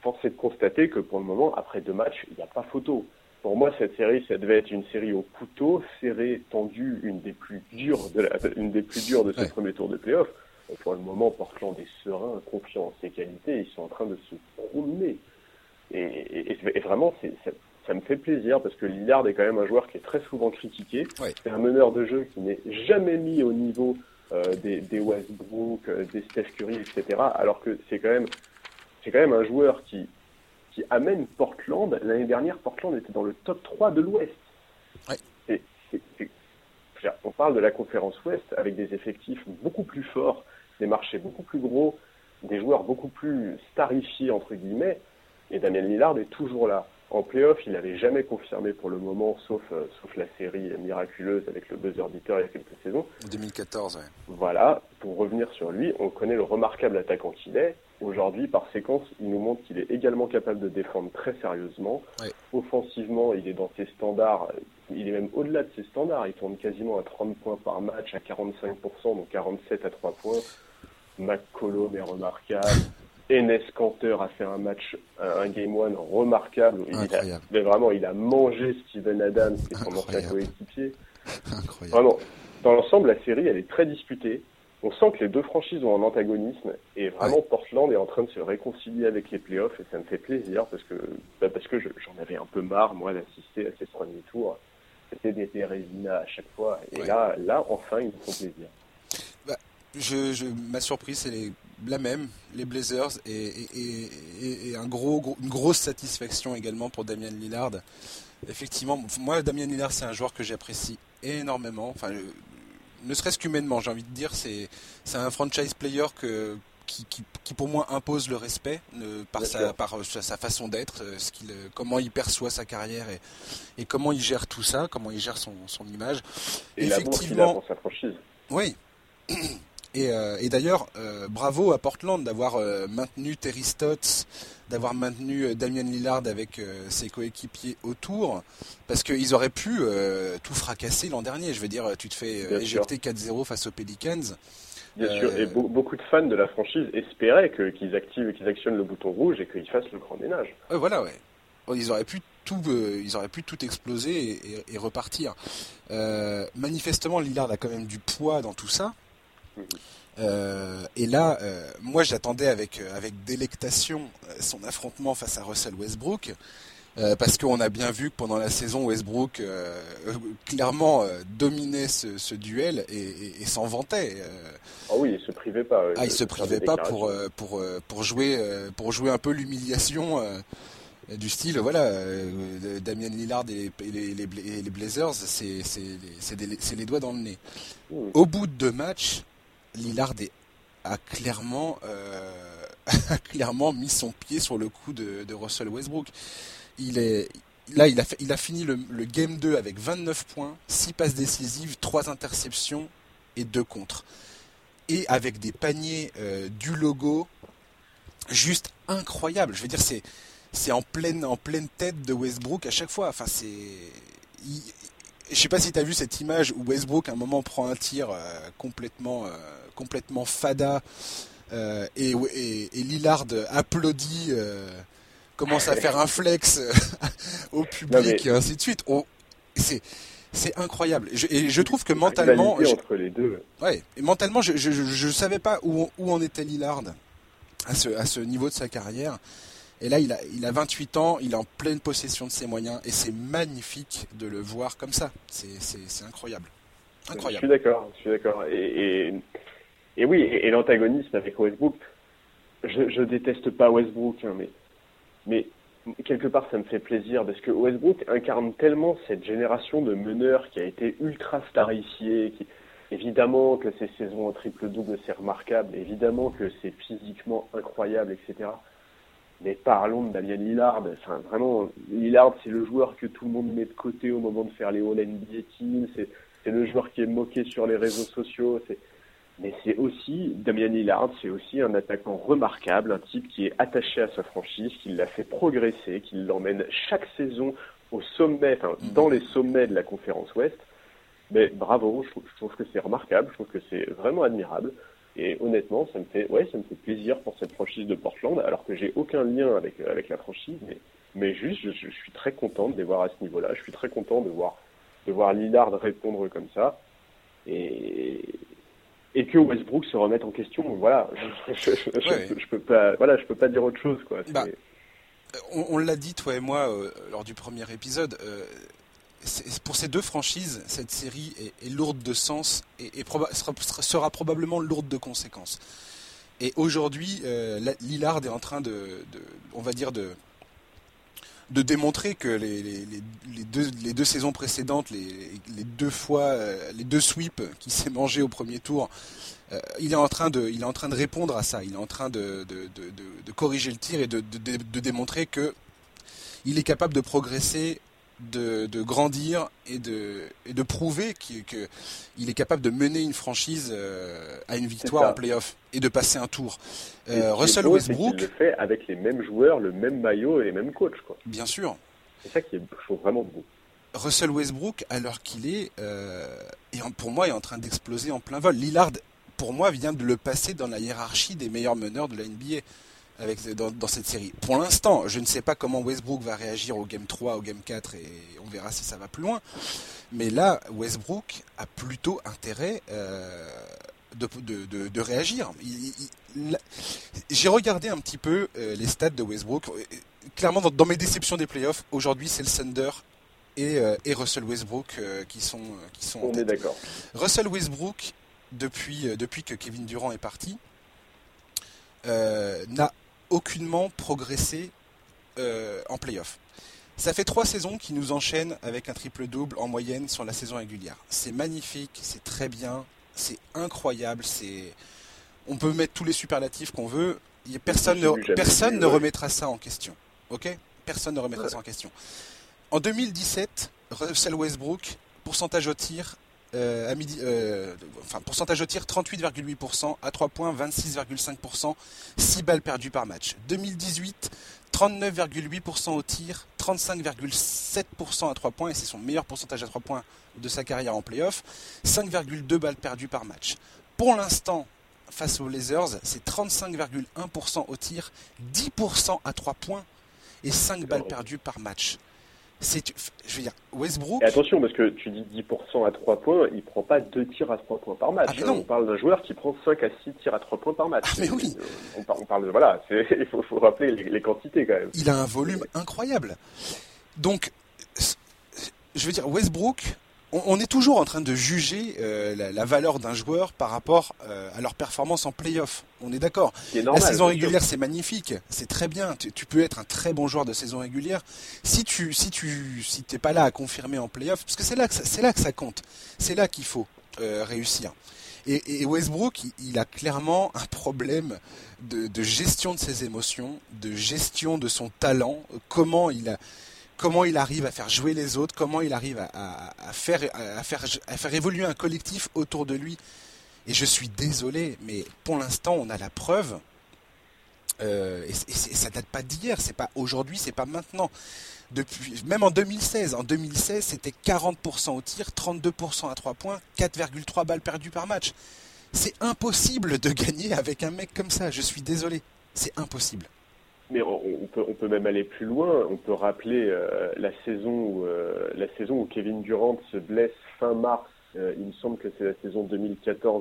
force est de constater que pour le moment, après deux matchs, il n'y a pas photo. Pour moi, cette série, ça devait être une série au couteau, serrée, tendue, une des plus dures de, la, une des plus dures de ce premier tour de playoff pour le moment, Portland est serein, confiant en ses qualités, ils sont en train de se promener. Et, vraiment, ça, me fait plaisir parce que Lillard est quand même un joueur qui est très souvent critiqué. C'est un meneur de jeu qui n'est jamais mis au niveau euh, des, Westbrook, euh, des Steph Curry, etc. Alors que c'est quand même, c'est quand même un joueur qui, qui amène Portland. L'année dernière, Portland était dans le top 3 de l'Ouest. on parle de la conférence Ouest avec des effectifs beaucoup plus forts des marchés beaucoup plus gros, des joueurs beaucoup plus starifiés, entre guillemets, et Damien Lillard est toujours là. En playoff, il n'avait jamais confirmé pour le moment, sauf, euh, sauf la série miraculeuse avec le buzzer beater il y a quelques saisons. 2014, ouais. Voilà, pour revenir sur lui, on connaît le remarquable attaquant qu'il est. Aujourd'hui, par séquence, il nous montre qu'il est également capable de défendre très sérieusement. Offensivement, il est dans ses standards, il est même au-delà de ses standards. Il tourne quasiment à 30 points par match, à 45%, donc 47 à 3 points. McCollum est remarquable. Enes Kanter a fait un match, un game one remarquable. Il mais vraiment, il a mangé Steven Adams, qui est son ancien coéquipier. Incroyable. Vraiment, dans l'ensemble, la série, elle est très disputée. on sent que les deux franchises ont un antagonisme et vraiment Portland est en train de se réconcilier avec les playoffs et ça me fait plaisir parce que bah, parce que j'en avais un peu marre moi d'assister à ces premiers tours. C'était des Résina à chaque fois et là là enfin ils me font plaisir. Je, ma surprise c'est la même, les Blazers et, et, un gros, une grosse satisfaction également pour Damien Lillard. Effectivement, moi Damien Lillard c'est un joueur que j'apprécie énormément. Enfin, ne serait-ce qu'humainement, j'ai envie de dire, c'est c'est un franchise player que qui, qui, pour moi impose le respect par, sa, par euh, sa façon d'être, euh, ce qu'il, euh, comment il perçoit sa carrière et, et comment il gère tout ça, comment il gère son, son image. Et Effectivement, pour sa franchise. Oui. Et, et d'ailleurs, bravo à Portland d'avoir maintenu Terry Stotts, d'avoir maintenu Damien Lillard avec ses coéquipiers autour, parce qu'ils auraient pu tout fracasser l'an dernier. Je veux dire, tu te fais éjecter 4-0 face aux Pelicans. Bien sûr, et euh, beaucoup de fans de la franchise espéraient qu'ils activent, qu'ils actionnent le bouton rouge et qu'ils fassent le grand ménage. voilà, ouais. Oh, ils auraient pu tout, euh, ils auraient pu tout exploser et, repartir. Euh, manifestement, Lillard a quand même du poids dans tout ça. Mhm. et là, moi, j'attendais avec avec délectation son affrontement face à Russell Westbrook. Euh, parce qu'on a bien vu que pendant la saison, Westbrook euh, clairement euh, dominait ce, duel et, s'en vantait. Ah oui, il se privait pas. ah, il se privait pas pour pour pour jouer pour jouer un peu l'humiliation du style voilà Damien Lillard et les, les, Blazers c'est c'est les doigts dans le nez. Au bout de deux matchs, Lillard a clairement a clairement mis son pied sur le cou de, Russell Westbrook il est là, il a, fini le, game 2 avec 29 points, 6 passes décisives, 3 interceptions et 2 contre. Et avec des paniers euh, du logo juste incroyables. Je veux dire, c'est, c'est en, pleine, en pleine tête de Westbrook à chaque fois. Enfin, c'est. Je sais pas si tu as vu cette image où Westbrook à un moment prend un tir euh, complètement, euh, complètement fada et, et, et, Lillard applaudit commence à faire un flex euh, au public et ainsi de suite. c'est c'est incroyable. et je trouve que mentalement, entre les deux. Ouais, et mentalement, je, je, savais pas où, où en était Lillard à ce, à ce niveau de sa carrière. Et là, il a, il a 28 ans, il est en pleine possession de ses moyens, et c'est magnifique de le voir comme ça. C'est incroyable. Incroyable. Je suis d'accord, je suis d'accord. Et, et, oui, et, l'antagonisme avec Westbrook, je, je déteste pas Westbrook, hein, mais mais quelque part, ça me fait plaisir parce que Westbrook incarne tellement cette génération de meneurs qui a été ultra starifiée, qui, évidemment que ses saisons en triple-double, c'est remarquable, évidemment que c'est physiquement incroyable, etc. Mais parlons de Damien Lillard. Enfin, vraiment, Lillard, c'est le joueur que tout le monde met de côté au moment de faire les All-NBA Teams. C'est le joueur qui est moqué sur les réseaux sociaux. Mais c'est aussi, Damien Lillard, c'est aussi un attaquant remarquable, un type qui est attaché à sa franchise, qui l'a fait progresser, qui l'emmène chaque saison au sommet, enfin, dans les sommets de la conférence Ouest. Mais bravo, je trouve, que c'est remarquable, je trouve que c'est vraiment admirable. Et honnêtement, ça me fait, ouais, ça me fait plaisir pour cette franchise de Portland, alors que j'ai aucun lien avec, avec la franchise, mais, mais juste, je, je suis très content de les voir à ce niveau-là. Je suis très content de voir, de voir Lillard répondre comme ça. Et, et que Westbrook se remette en question. Voilà, je, je, peux pas, voilà, je peux pas dire autre chose quoi. Bah, on, l'a dit toi et moi euh, lors du premier épisode. Euh, pour ces deux franchises, cette série est, lourde de sens et, sera, probablement lourde de conséquences. Et aujourd'hui, euh, Lillard est en train de, on va dire, de, démontrer que les, deux, saisons précédentes, les, deux fois, euh, les deux sweeps qui s'est mangé au premier tour, euh, il est en train de, il est en train de répondre à ça. Il est en train de, corriger le tir et de, de, démontrer que il est capable de progresser de, de, grandir et de, et de prouver qu'il que est capable de mener une franchise euh, à une victoire en playoff et de passer un tour. Euh, Russell Westbrook. Il le fait avec les mêmes joueurs, le même maillot et les mêmes coachs. Quoi. Bien sûr. C'est ça qui est, je trouve, vraiment beau. Russell Westbrook, alors qu'il est, euh, et pour moi, est en train d'exploser en plein vol. Lillard, pour moi, vient de le passer dans la hiérarchie des meilleurs meneurs de la NBA avec, dans, cette série. Pour l'instant, je ne sais pas comment Westbrook va réagir au Game 3, au Game 4, et on verra si ça va plus loin. Mais là, Westbrook a plutôt intérêt euh, de, de, réagir. J'ai regardé un petit peu les stats de Westbrook. Clairement, dans, mes déceptions des playoffs, aujourd'hui, c'est le Thunder et, et Russell Westbrook qui sont qui sont. On est d'accord. Russell Westbrook, depuis depuis que Kevin Durant est parti, n'a aucunement progressé en playoff. Ça fait trois saisons qui nous enchaînent avec un triple-double en moyenne sur la saison régulière. C'est magnifique, c'est très bien, c'est incroyable, c'est... On peut mettre tous les superlatifs qu'on veut, personne, ne, personne ne remettra ça en question. Ok? Personne ne remettra ça en question. En 2017, Russell Westbrook, pourcentage au tir, euh, à midi, euh, enfin, pourcentage au tir 38,8%, à 3 points 26,5%, 6 balles perdues par match. 2018, 39,8% au tir, 35,7% à 3 points, et c'est son meilleur pourcentage à 3 points de sa carrière en playoff, 5,2 balles perdues par match. Pour l'instant, face aux Blazers, c'est 35,1% au tir, 10% à 3 points et 5 balles perdues par match c'est, je veux dire, Westbrook. Et attention, parce que tu dis 10% à 3 points, il prend pas 2 tirs à 3 points par match. Ah, on parle d'un joueur qui prend 5 à 6 tirs à 3 points par match. Ah, mais oui. On, parle, de, voilà, il faut, faut, rappeler les, quantités quand même. Il a un volume incroyable. Donc, je veux dire, Westbrook, on, est toujours en train de juger euh, la, valeur d'un joueur par rapport euh, à leur performance en playoff. On est d'accord. La saison régulière, c'est magnifique, c'est très bien. Tu, peux être un très bon joueur de saison régulière si tu si tu si t'es pas là à confirmer en playoff, parce que c'est là que c'est là que ça compte. C'est là qu'il faut euh, réussir. Et, Westbrook, il, a clairement un problème de, de gestion de ses émotions, de gestion de son talent. Comment il a comment il arrive à faire jouer les autres, comment il arrive à, faire, évoluer un collectif autour de lui. Et je suis désolé, mais pour l'instant, on a la preuve. Euh, et, ça date pas d'hier, c'est pas aujourd'hui, c'est pas maintenant. Depuis, même en 2016, en 2016, c'était 40% au tir, 32% à 3 points, 4,3 balles perdues par match. C'est impossible de gagner avec un mec comme ça. Je suis désolé, c'est impossible. Mais on, peut, on peut même aller plus loin. On peut rappeler euh, la saison où euh, la saison où Kevin Durant se blesse fin mars. Euh, il me semble que c'est la saison 2014-2015.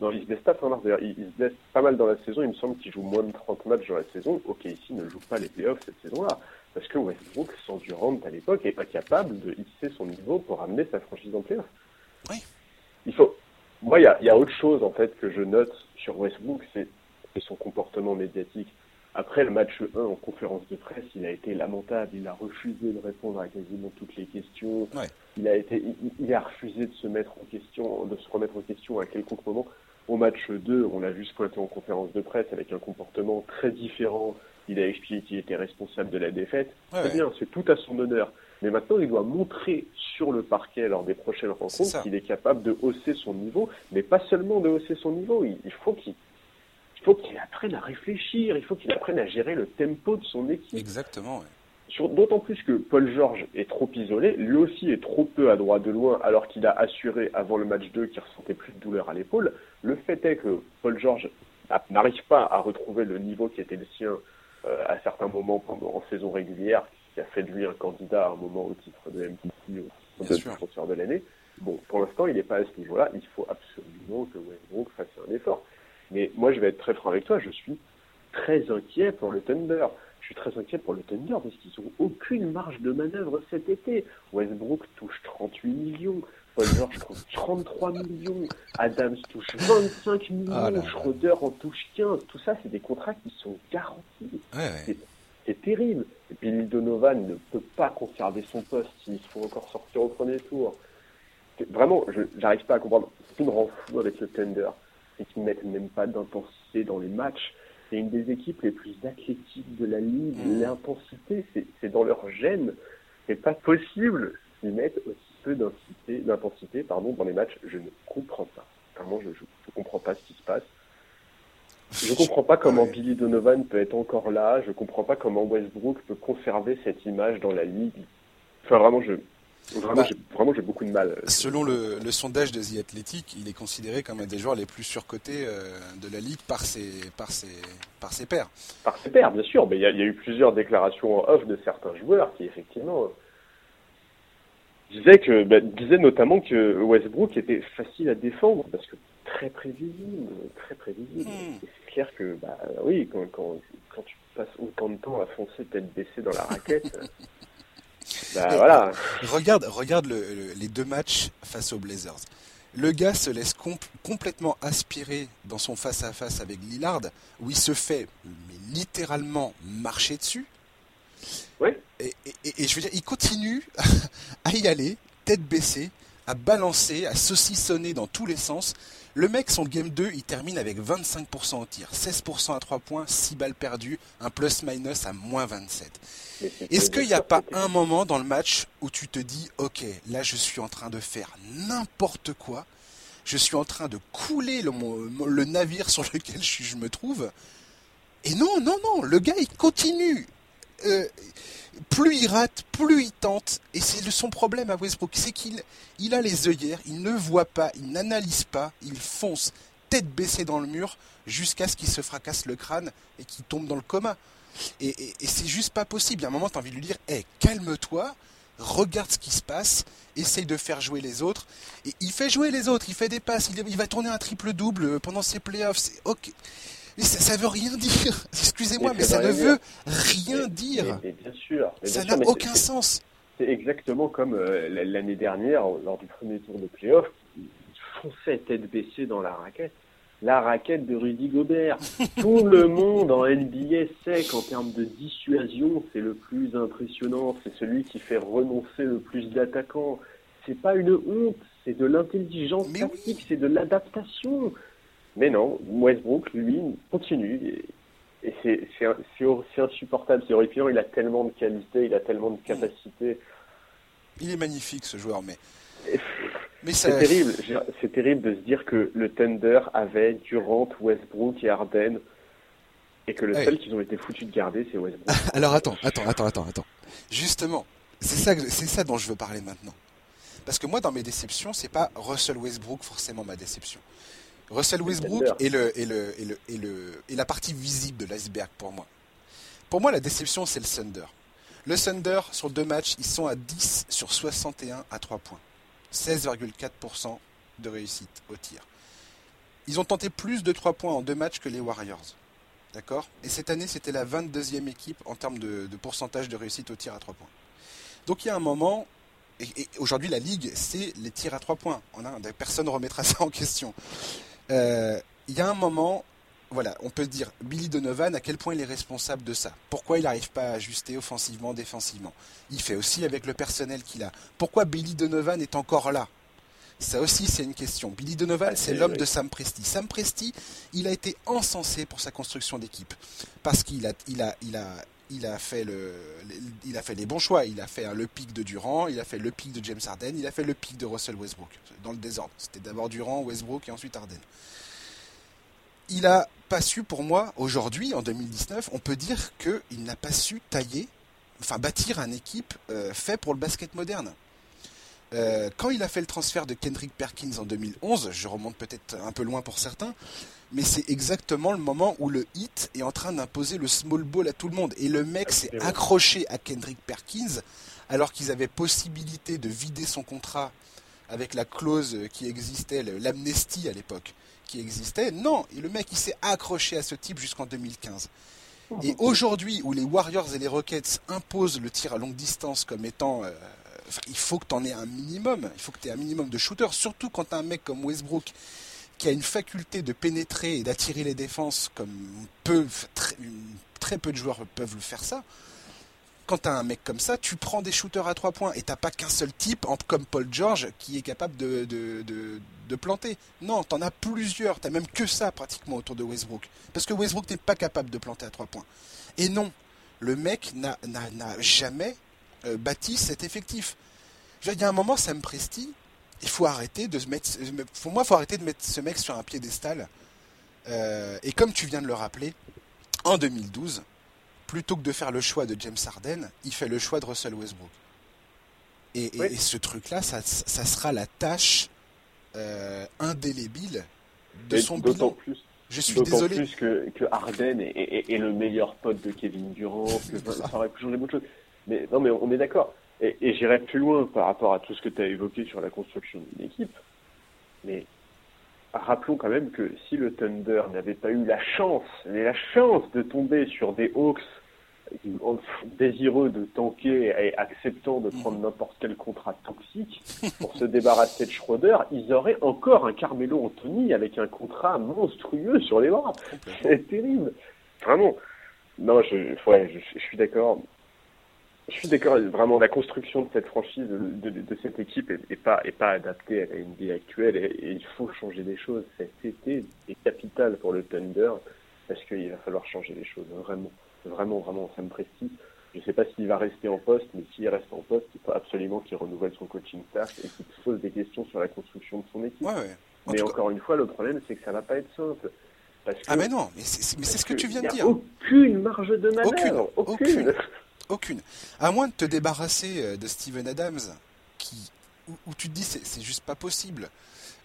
Non, il se blesse pas fin mars. D'ailleurs, il, se blesse pas mal dans la saison. Il me semble qu'il joue moins de 30 matchs dans la saison. Ok, ici ne joue pas les playoffs cette saison-là parce que Westbrook, sans Durant à l'époque, n'est pas capable de hisser son niveau pour ramener sa franchise en playoff. Oui. Il faut. Moi, il y a, y a autre chose en fait que je note sur Westbrook, c'est son comportement médiatique. Après le match 1 en conférence de presse, il a été lamentable. Il a refusé de répondre à quasiment toutes les questions. Il a été, il, a refusé de se mettre en question, de se remettre en question à quelconque moment. Au match 2, on l'a vu se pointer en conférence de presse avec un comportement très différent. Il a expliqué qu'il était responsable de la défaite. c'est bien, c'est tout à son honneur. Mais maintenant, il doit montrer sur le parquet lors des prochaines rencontres qu'il est capable de hausser son niveau, mais pas seulement de hausser son niveau. il faut qu'il il faut qu'il apprenne à réfléchir, il faut qu'il apprenne à gérer le tempo de son équipe. Exactement, D'autant plus que Paul George est trop isolé, lui aussi est trop peu à droit de loin, alors qu'il a assuré avant le match 2 qu'il ressentait plus de douleur à l'épaule. Le fait est que Paul George n'arrive pas à retrouver le niveau qui était le sien euh, à certains moments pendant, en saison régulière, qui a fait de lui un candidat à un moment au titre de MVP, au défenseur de l'année. Bon, pour l'instant, il n'est pas à ce niveau-là. Il faut absolument que Westbrook fasse un effort. Mais moi, je vais être très franc avec toi, je suis très inquiet pour le Thunder. Je suis très inquiet pour le Thunder parce qu'ils n'ont aucune marge de manœuvre cet été. Westbrook touche 38 millions, Paul George touche 33 millions, Adams touche 25 millions, ah Schroeder en touche 15. Tout ça, c'est des contrats qui sont garantis. C'est terrible. Et puis Donovan ne peut pas conserver son poste s'il faut encore sortir au premier tour. Vraiment, je n'arrive pas à comprendre. Ce qui me rend fou avec le Thunder, c'est qu'ils mettent même pas d'intensité dans les matchs. C'est une des équipes les plus athlétiques de la ligue. Mm. L'intensité, c'est dans leur gène. C'est pas possible qu'ils mettent aussi peu d'intensité pardon, dans les matchs. Je ne comprends pas. Vraiment, je ne comprends pas ce qui se passe. Je comprends pas comment Billy Donovan peut être encore là. Je comprends pas comment Westbrook peut conserver cette image dans la ligue. Enfin, vraiment, je, bah, vraiment, j'ai beaucoup de mal. Selon le, sondage de The Athletic, il est considéré comme un des joueurs les plus surcotés euh, de la ligue par ses, par ses, par ses pairs. Par ses pairs, bien sûr. Mais il y, a eu plusieurs déclarations en off de certains joueurs qui, effectivement, disait que bah, disait notamment que Westbrook était facile à défendre parce que très prévisible, très prévisible. Hmm. C'est clair que bah oui, quand, quand, quand tu passes autant de temps à foncer tête baissée dans la raquette, bah voilà. Regarde, regarde le, le, les deux matchs face aux Blazers. Le gars se laisse comp complètement aspirer dans son face-à-face -face avec Lillard, où il se fait mais, littéralement marcher dessus. Et, et, et, je veux dire, il continue à y aller, tête baissée, à balancer, à saucissonner dans tous les sens. Le mec, son game 2, il termine avec 25% au tir, 16% à 3 points, 6 balles perdues, un plus-minus à moins 27. Est-ce qu'il n'y a pas un moment dans le match où tu te dis, ok, là je suis en train de faire n'importe quoi, je suis en train de couler le, le navire sur lequel je, je, me trouve, et non, non, non, le gars il continue. Euh, plus il rate, plus il tente, et c'est son problème à Westbrook, c'est qu'il il a les œillères, il ne voit pas, il n'analyse pas, il fonce tête baissée dans le mur jusqu'à ce qu'il se fracasse le crâne et qu'il tombe dans le coma. Et, c'est juste pas possible. Il y a un moment, tu as envie de lui dire hey, calme-toi, regarde ce qui se passe, essaye de faire jouer les autres. Et il fait jouer les autres, il fait des passes, il, va tourner un triple-double pendant ses playoffs. C'est ok. Mais ça, ça veut rien dire. Excusez-moi, mais, ça, ne veut rien dire. Mais, bien sûr. ça n'a aucun sens. C'est exactement comme euh, l'année dernière, lors du premier tour de playoff, il fonçait tête baissée dans la raquette la raquette de Rudy Gobert. Tout le monde en NBA sait qu'en termes de dissuasion, c'est le plus impressionnant, c'est celui qui fait renoncer le plus d'attaquants. C'est pas une honte, c'est de l'intelligence tactique, oui. c'est de l'adaptation. Mais non, Westbrook, lui, continue. Et, c'est insupportable, c'est horrifiant. Il a tellement de qualité, il a tellement de capacité. Il est magnifique ce joueur, mais. Mais c'est terrible, c'est terrible de se dire que le Thunder avait Durant, Westbrook et Harden et que le seul qu'ils ont été foutus de garder, c'est Westbrook. Alors attends, attends, attends, attends, attends. Justement, c'est ça, c'est ça dont je veux parler maintenant. Parce que moi, dans mes déceptions, c'est pas Russell Westbrook forcément ma déception. Russell Westbrook est, le, est, le, est, le, est, le, est la partie visible de l'iceberg pour moi. Pour moi, la déception, c'est le Thunder. Le Thunder, sur deux matchs, ils sont à 10 sur 61 à 3 points. 16,4% de réussite au tir. Ils ont tenté plus de 3 points en deux matchs que les Warriors. D'accord? Et cette année, c'était la 22e équipe en termes de, de, pourcentage de réussite au tir à 3 points. Donc il y a un moment, et, et aujourd'hui la Ligue, c'est les tirs à 3 points. On a, personne ne remettra ça en question. Euh, il y a un moment, voilà, on peut dire Billy Donovan à quel point il est responsable de ça. Pourquoi il n'arrive pas à ajuster offensivement, défensivement? Il fait aussi avec le personnel qu'il a. Pourquoi Billy Donovan est encore là? Ça aussi, c'est une question. Billy Donovan, c'est l'homme de Sam Presti. Sam Presti, il a été encensé pour sa construction d'équipe parce qu'il a, il a, il a, il a fait a les bons choix. Il a fait le pic de Durant, il a fait le pic de James Harden, il a fait le pic de Russell Westbrook dans le désordre. C'était d'abord Durant, Westbrook et ensuite Harden il n'a pas su, pour moi, aujourd'hui, en 2019, on peut dire qu'il n'a pas su tailler, enfin bâtir une équipe euh, fait pour le basket moderne. Euh, quand il a fait le transfert de Kendrick Perkins en 2011, je remonte peut-être un peu loin pour certains, mais c'est exactement le moment où le hit est en train d'imposer le small ball à tout le monde. Et le mec s'est accroché à Kendrick Perkins alors qu'ils avaient possibilité de vider son contrat avec la clause qui existait, l'amnestie à l'époque qui existait. Non, et le mec il s'est accroché à ce type jusqu'en 2015. Et aujourd'hui, où les Warriors et les Rockets imposent le tir à longue distance comme étant. Euh, il faut que tu en aies un minimum. Il faut que tu aies un minimum de shooters. Surtout quand as un mec comme Westbrook qui a une faculté de pénétrer et d'attirer les défenses comme très, peu de joueurs peuvent le faire ça quand tu as un mec comme ça, tu prends des shooters à 3 points et t'as pas qu'un seul type, comme Paul George, qui est capable de, de, de, de planter. Non, t'en as plusieurs, t'as même que ça pratiquement autour de Westbrook. Parce que Westbrook n'est pas capable de planter à 3 points. Et non, le mec n'a jamais euh, bâti cet effectif. Il y a un moment, Sam Presti, il faut arrêter de se mettre. Pour moi, il faut arrêter de mettre ce mec sur un piédestal. Euh, et comme tu viens de le rappeler, en 2012, plutôt que de faire le choix de James Harden, il fait le choix de Russell Westbrook. Et, oui. et, et ce truc-là, ça, ça, sera la tâche euh, indélébile de son bilan. Plus, je suis désolé. plus que, que Harden est, est, est, le meilleur pote de Kevin Durant, que, ça aurait pu changer beaucoup de choses. Mais non, mais on est d'accord. Et, et j'irai plus loin par rapport à tout ce que tu as évoqué sur la construction d'une équipe. Mais rappelons quand même que si le Thunder n'avait pas eu la chance, mais la chance de tomber sur des Hawks désireux de tanker et acceptant de prendre mhm. n'importe quel contrat toxique pour se débarrasser de Schroeder, ils auraient encore un Carmelo Anthony avec un contrat monstrueux sur les bras. C'est terrible. Vraiment. Non, je, je suis d'accord. Je suis d'accord, vraiment, la construction de cette franchise, de, cette équipe est, pas, est pas adaptée à la NBA actuelle et, il faut changer des choses. Cet été est capital pour le Thunder parce qu'il va falloir changer les choses, vraiment. Vraiment, vraiment, ça me prestige. Je ne sais pas s'il va rester en poste, mais s'il reste en poste, il faut absolument qu'il renouvelle son coaching staff et qu'il pose des questions sur la construction de son équipe. mais encore une fois, le problème, c'est que ça va pas être simple. ah mais non, mais c'est ce que tu viens de dire. Aucune marge de manœuvre. aucune. Aucune. À moins de te débarrasser euh, de Steven Adams, qui, où, tu te dis c'est juste pas possible.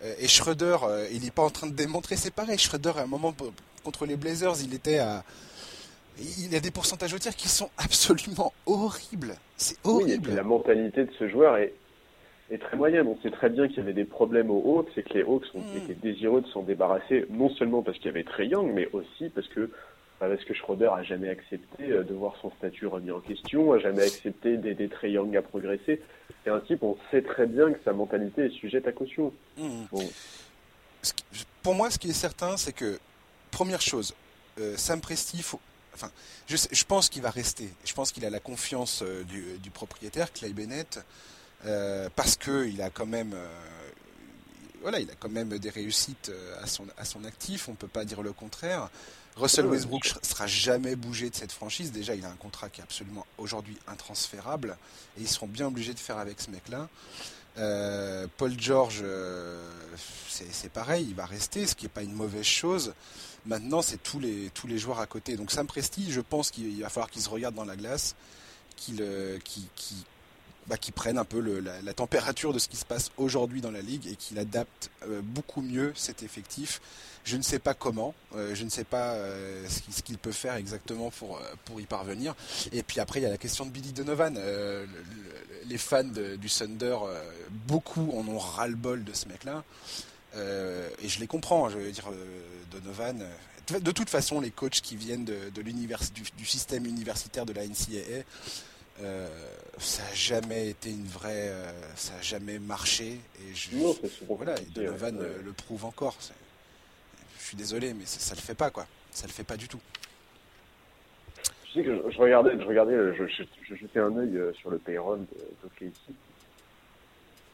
Euh, et Schroeder, euh, il n'est pas en train de démontrer, c'est pareil. Schroeder, à un moment contre les Blazers, il était à. Il a des pourcentages au tir qui sont absolument horribles. C'est horrible. la mentalité de ce joueur est, est très moyenne. On sait très bien qu'il y avait des problèmes aux Hawks et que les Hawks ont hmm. été désireux de s'en débarrasser, non seulement parce qu'il y avait Trey Young, mais aussi parce que parce que Schroeder a jamais accepté euh, de voir son statut remis en question, a jamais accepté d'aider Trey Young à progresser. C'est un type, on sait très bien que sa mentalité est sujette à caution. Mmh. Pour moi, ce qui est certain, c'est que, première chose, euh, Sam Presti, faut, enfin, je, je pense qu'il va rester. Je pense qu'il a la confiance euh, du, du, propriétaire, Clay Bennett, euh, parce qu'il a quand même voilà, il a quand même des réussites à son, à son actif, on ne peut pas dire le contraire. Russell Westbrook sera jamais bougé de cette franchise. Déjà, il a un contrat qui est absolument aujourd'hui intransférable et ils seront bien obligés de faire avec ce mec-là. Euh, Paul George, euh, c'est pareil, il va rester, ce qui n'est pas une mauvaise chose. Maintenant, c'est tous les, tous les joueurs à côté. Donc Sam Presti, je pense qu'il va falloir qu'il se regarde dans la glace, qu'il euh, bah, prenne un peu la, température de ce qui se passe aujourd'hui dans la ligue et qu'il adapte beaucoup mieux cet effectif je ne sais pas comment, euh, je ne sais pas euh, ce qu'il peut faire exactement pour, euh, pour y parvenir. Et puis après, il y a la question de Billy Donovan. les fans du Thunder, beaucoup en ont ras-le-bol de ce mec-là. et je les comprends, je veux dire, Donovan. De toute façon, les coachs qui viennent de, du, système universitaire de la NCAA, ça n'a jamais été une vraie, ça n'a jamais marché. Et je, voilà, Donovan le prouve encore suis désolé, mais ça, le fait pas, quoi. Ça le fait pas du tout. Je sais que je, regardais, je regardais, je, jetais un œil euh, sur le payroll de, ici.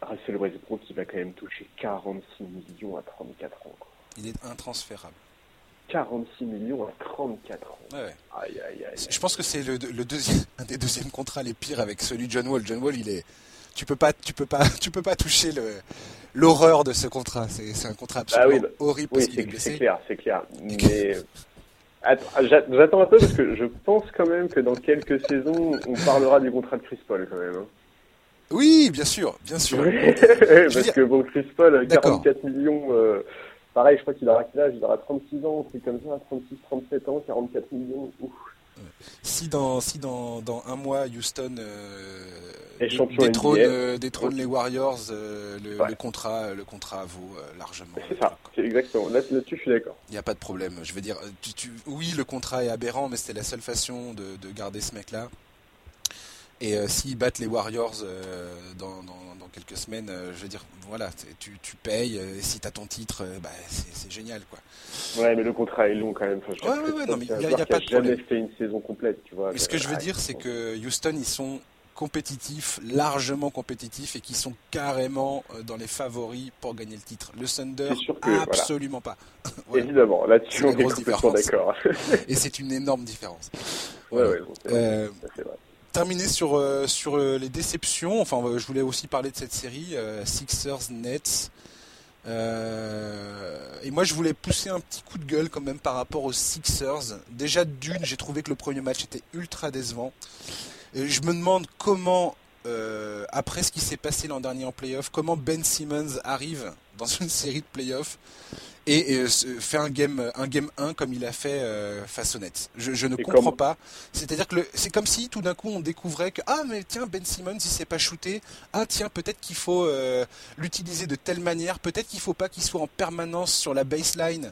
Russell Westbrook, il va quand même toucher 46 millions à 34 ans. Quoi. Il est intransférable. 46 millions à 34 ans. Ouais. Aïe, aïe, aïe, Je pense que c'est le, le, deuxième, un des deuxièmes contrats les pires avec celui de John Wall. John Wall, il est, tu peux pas, tu peux pas, tu peux pas toucher le, l'horreur de ce contrat. C'est un contrat ah absolument horrible oui, C'est clair, c'est clair. Mais j'attends un peu parce que je pense quand même que dans quelques saisons, on parlera du contrat de Chris Paul quand même. Hein. Oui, bien sûr, bien sûr. parce que bon, Chris Paul, 44 millions. Euh, pareil, je crois qu'il aura quel âge Il aura 36 ans, c'est comme ça, 36, 37 ans, 44 millions. Ouf. Si dans, si dans, dans un mois, Houston euh, détrône, les Warriors, euh, le, contrat, le contrat vaut euh, largement. C'est ça, c'est exactement. Là-dessus, je suis d'accord. Il n'y a pas de problème. Je veux dire, oui, le contrat est aberrant, mais c'était la seule façon de, de garder ce mec-là. Et euh, s'ils battent les Warriors euh, dans, quelques semaines, euh, je veux dire, voilà, tu, tu payes, et si tu as ton titre, bah, c'est génial. quoi. Ouais, mais le contrat est long quand même. ouais, ouais, ouais, non, mais il n'y a, pas de jamais fait une saison complète, tu vois. Mais ce que je veux dire, c'est que Houston, ils sont compétitifs, largement compétitifs, et qui sont carrément dans les favoris pour gagner le titre. Le Thunder, absolument pas. Évidemment, là-dessus, on est complètement d'accord. et c'est une énorme différence. Ouais, ouais, c'est vrai terminer sur, euh, euh, les déceptions. Enfin, euh, je voulais aussi parler de cette série, Sixers Nets. et moi, je voulais pousser un petit coup de gueule quand même par rapport aux Sixers. Déjà d'une, j'ai trouvé que le premier match était ultra décevant. Je me demande comment, après ce qui s'est passé l'an dernier en playoff, comment Ben Simmons arrive dans une série de playoffs et, euh, fait un game, un game 1 comme il a fait euh, Nets. Je, je ne comprends pas. C'est-à-dire que c'est comme si tout d'un coup on découvrait que ah mais tiens Ben Simmons il s'est pas shooté. Ah tiens peut-être qu'il faut euh, l'utiliser de telle manière. Peut-être qu'il faut pas qu'il soit en permanence sur la baseline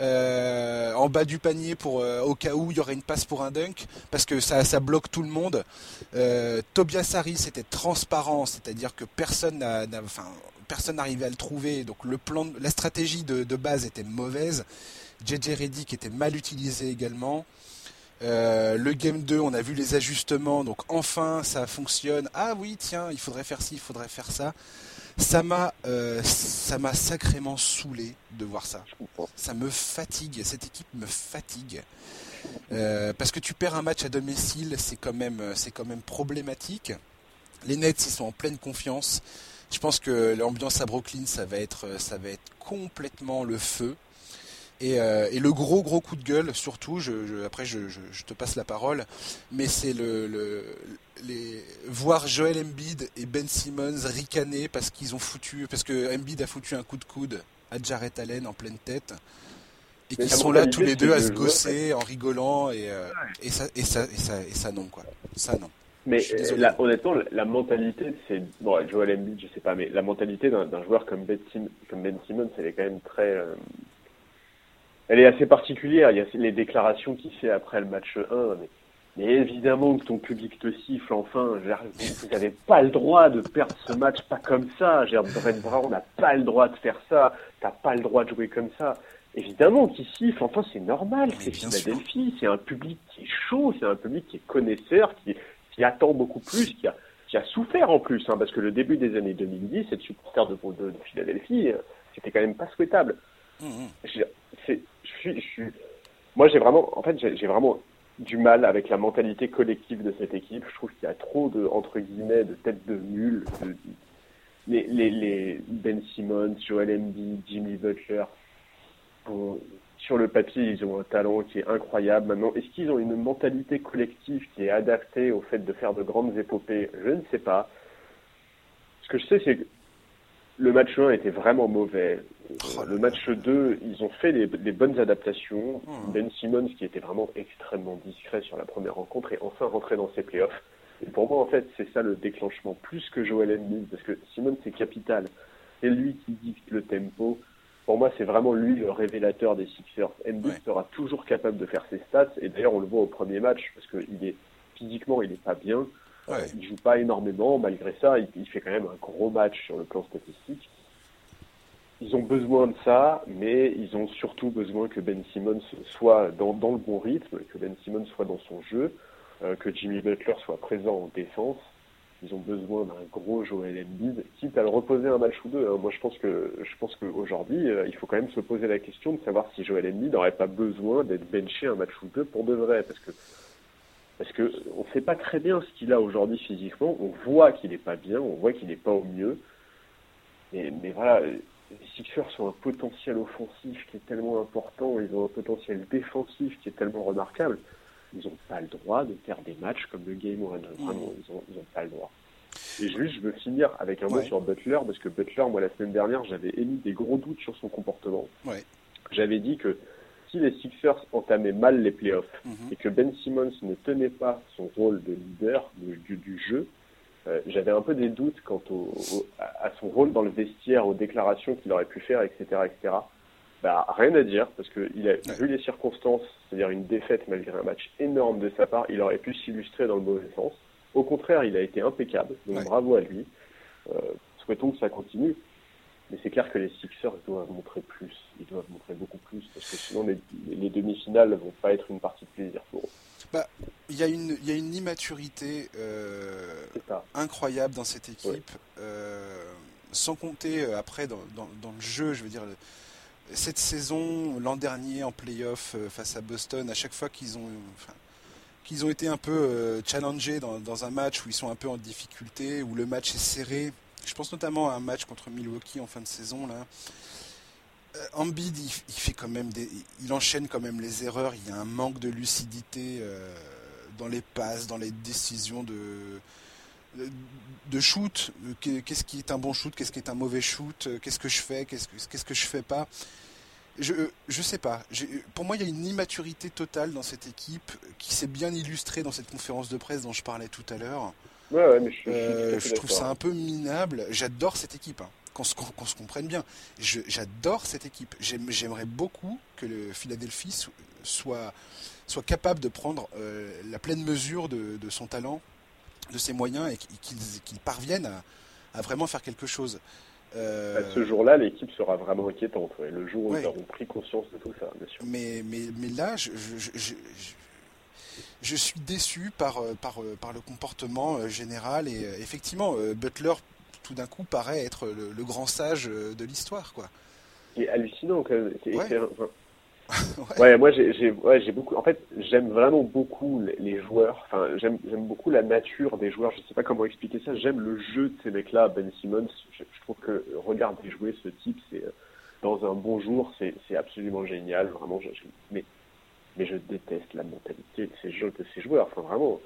euh, en bas du panier pour au cas où il y aurait une passe pour un dunk parce que ça ça bloque tout le monde. Tobias Harris était transparent, c'est-à-dire que personne n'a enfin personne n'arrivait à le trouver. Donc le plan, la stratégie de, base était mauvaise. JJ Reddick était mal utilisé également. Euh, le game 2, on a vu les ajustements, donc enfin ça fonctionne. Ah oui, tiens, il faudrait faire ci, il faudrait faire ça. Ça m'a, euh, ça m'a sacrément saoulé de voir ça. Ça me fatigue, cette équipe me fatigue. Euh, parce que tu perds un match à domicile, c'est quand même, c'est quand même problématique. Les Nets, ils sont en pleine confiance. Je pense que l'ambiance à Brooklyn, ça va être, ça va être complètement le feu. Et, euh, le gros gros coup de gueule, surtout, je, après je, te passe la parole, mais c'est le, les, voir Joel Embiid et Ben Simmons ricaner parce qu'ils ont foutu, parce que Embiid a foutu un coup de coude à Jarrett Allen en pleine tête et qu'ils sont là tous les deux à se gosser en rigolant et, euh, et, ça, et, ça, et, ça, et ça non quoi, ça non. Mais euh, honnêtement, la, mentalité, c'est bon, Joel Embiid, je sais pas, mais la mentalité d'un joueur comme Ben, comme ben Simmons, elle est quand même très, euh, elle est assez particulière. Il y a les déclarations qu'il fait après le match 1, mais, mais, évidemment que ton public te siffle. Enfin, vous n'avez pas le droit de perdre ce match pas comme ça. Brett Brown n'a pas le droit de faire ça. T'as pas le droit de jouer comme ça. Évidemment qu'il siffle. Enfin, c'est normal. C'est Philadelphie. C'est un public qui est chaud. C'est un public qui est connaisseur, qui qui attend beaucoup plus, qui a, qui a souffert en plus, hein, parce que le début des années 2010, cette supporter de, de, de Philadelphie, euh, c'était quand même pas souhaitable. Mmh, mmh. Je, je, suis, moi, j'ai vraiment, en fait, j'ai vraiment du mal avec la mentalité collective de cette équipe. Je trouve qu'il y a trop de, entre guillemets, de têtes de mule. les, les, les Ben Simmons, Joel Embiid, Jimmy Butler, sur le papier, ils ont un talent qui est incroyable. Maintenant, est-ce qu'ils ont une mentalité collective qui est adaptée au fait de faire de grandes épopées? Je ne sais pas. Ce que je sais, c'est que le match 1 était vraiment mauvais. Oh le match 2, ils ont fait des, bonnes adaptations. Hmm. Ben Simmons, qui était vraiment extrêmement discret sur la première rencontre, est enfin rentré dans ses playoffs. Et pour moi, en fait, c'est ça le déclenchement, plus que Joel Embiid, parce que Simmons, c'est capital. C'est lui qui dicte le tempo pour moi, c'est vraiment lui le révélateur des Sixers. Embiid sera toujours capable de faire ses stats, et d'ailleurs, on le voit au premier match, parce qu'il est physiquement, il n'est pas bien. Ouais. Il joue pas énormément, malgré ça, il, fait quand même un gros match sur le plan statistique. Ils ont besoin de ça, mais ils ont surtout besoin que Ben Simmons soit dans, dans le bon rythme, que Ben Simmons soit dans son jeu, euh, que Jimmy Butler soit présent en défense ils ont besoin d'un gros Joel Embiid, quitte à le reposer un match ou deux. Hein. Moi, je pense que je pense qu'aujourd'hui, euh, il faut quand même se poser la question de savoir si Joel Embiid n'aurait pas besoin d'être benché un match ou deux pour de vrai, parce que parce que on sait pas très bien ce qu'il a aujourd'hui physiquement. On voit qu'il n'est pas bien, on voit qu'il n'est pas au mieux. Mais, mais voilà, les Sixers ont un potentiel offensif qui est tellement important, ils ont un potentiel défensif qui est tellement remarquable ils n'ont pas le droit de faire des matchs comme le Game One. Vraiment, ils n'ont ont pas le droit. Et juste, je veux finir avec un mot sur Butler, parce que Butler, moi, la semaine dernière, j'avais émis des gros doutes sur son comportement. J'avais dit que si les Sixers entamaient mal les playoffs mhm. et que Ben Simmons ne tenait pas son rôle de leader du, du, jeu, euh, j'avais un peu des doutes quant au, à son rôle dans le vestiaire, aux déclarations qu'il aurait pu faire, etc., etc. Bah, rien à dire, parce qu'il a vu les circonstances, c'est-à-dire une défaite malgré un match énorme de sa part, il aurait pu s'illustrer dans le mauvais sens. Au contraire, il a été impeccable, donc bravo à lui. Euh, souhaitons que ça continue. Mais c'est clair que les Sixers doivent montrer plus, ils doivent montrer beaucoup plus, parce que sinon les, les demi-finales vont pas être une partie de plaisir pour eux. Bah, il y, a une, y a une immaturité euh, incroyable dans cette équipe, euh, sans compter après dans, dans, dans, le jeu, je veux dire, cette saison, l'an dernier en playoff euh, face à Boston, à chaque fois qu'ils ont, ont été un peu euh, challengés dans, un match où ils sont un peu en difficulté, où le match est serré, je pense notamment à un match contre Milwaukee en fin de saison là. Euh, Embiid, il, fait quand même il enchaîne quand même les erreurs. Il y a un manque de lucidité dans les passes, dans les décisions de de shoot, qu'est-ce qui est un bon shoot, qu'est-ce qui est un mauvais shoot, qu'est-ce que je fais, qu'est-ce que, qu'est-ce que je fais pas? Je, je sais pas. Pour moi, il y a une immaturité totale dans cette équipe qui s'est bien illustrée dans cette conférence de presse dont je parlais tout à l'heure. Ouais, ouais, mais je, euh, je trouve ça un peu minable. J'adore cette équipe. Hein. Qu'on se, se, comprenne bien. J'adore cette équipe. J'aimerais beaucoup que le Philadelphie soit, soit capable de prendre euh, la pleine mesure de, de, son talent, de ses moyens et qu'il parvienne à, vraiment faire quelque chose. Euh... ce jour-là, l'équipe sera vraiment inquiétante. Le jour où ils auront pris conscience de tout ça, bien sûr. Mais, mais, mais là, je, je, je suis déçu par, euh, par, euh, par le comportement euh, général et effectivement, Butler tout d'un coup paraît être le, grand sage de l'histoire, quoi. C'est hallucinant. Ouais. moi j'ai ouais, beaucoup. En fait, j'aime vraiment beaucoup les joueurs. Enfin, j'aime beaucoup la nature des joueurs. Je sais pas comment expliquer ça. J'aime le jeu de ces mecs-là. Ben Simmons, je, trouve que regarder jouer ce type, c'est dans un bon jour, c'est absolument génial. Vraiment, mais mais je déteste la mentalité de ces, de ces joueurs. Enfin, vraiment,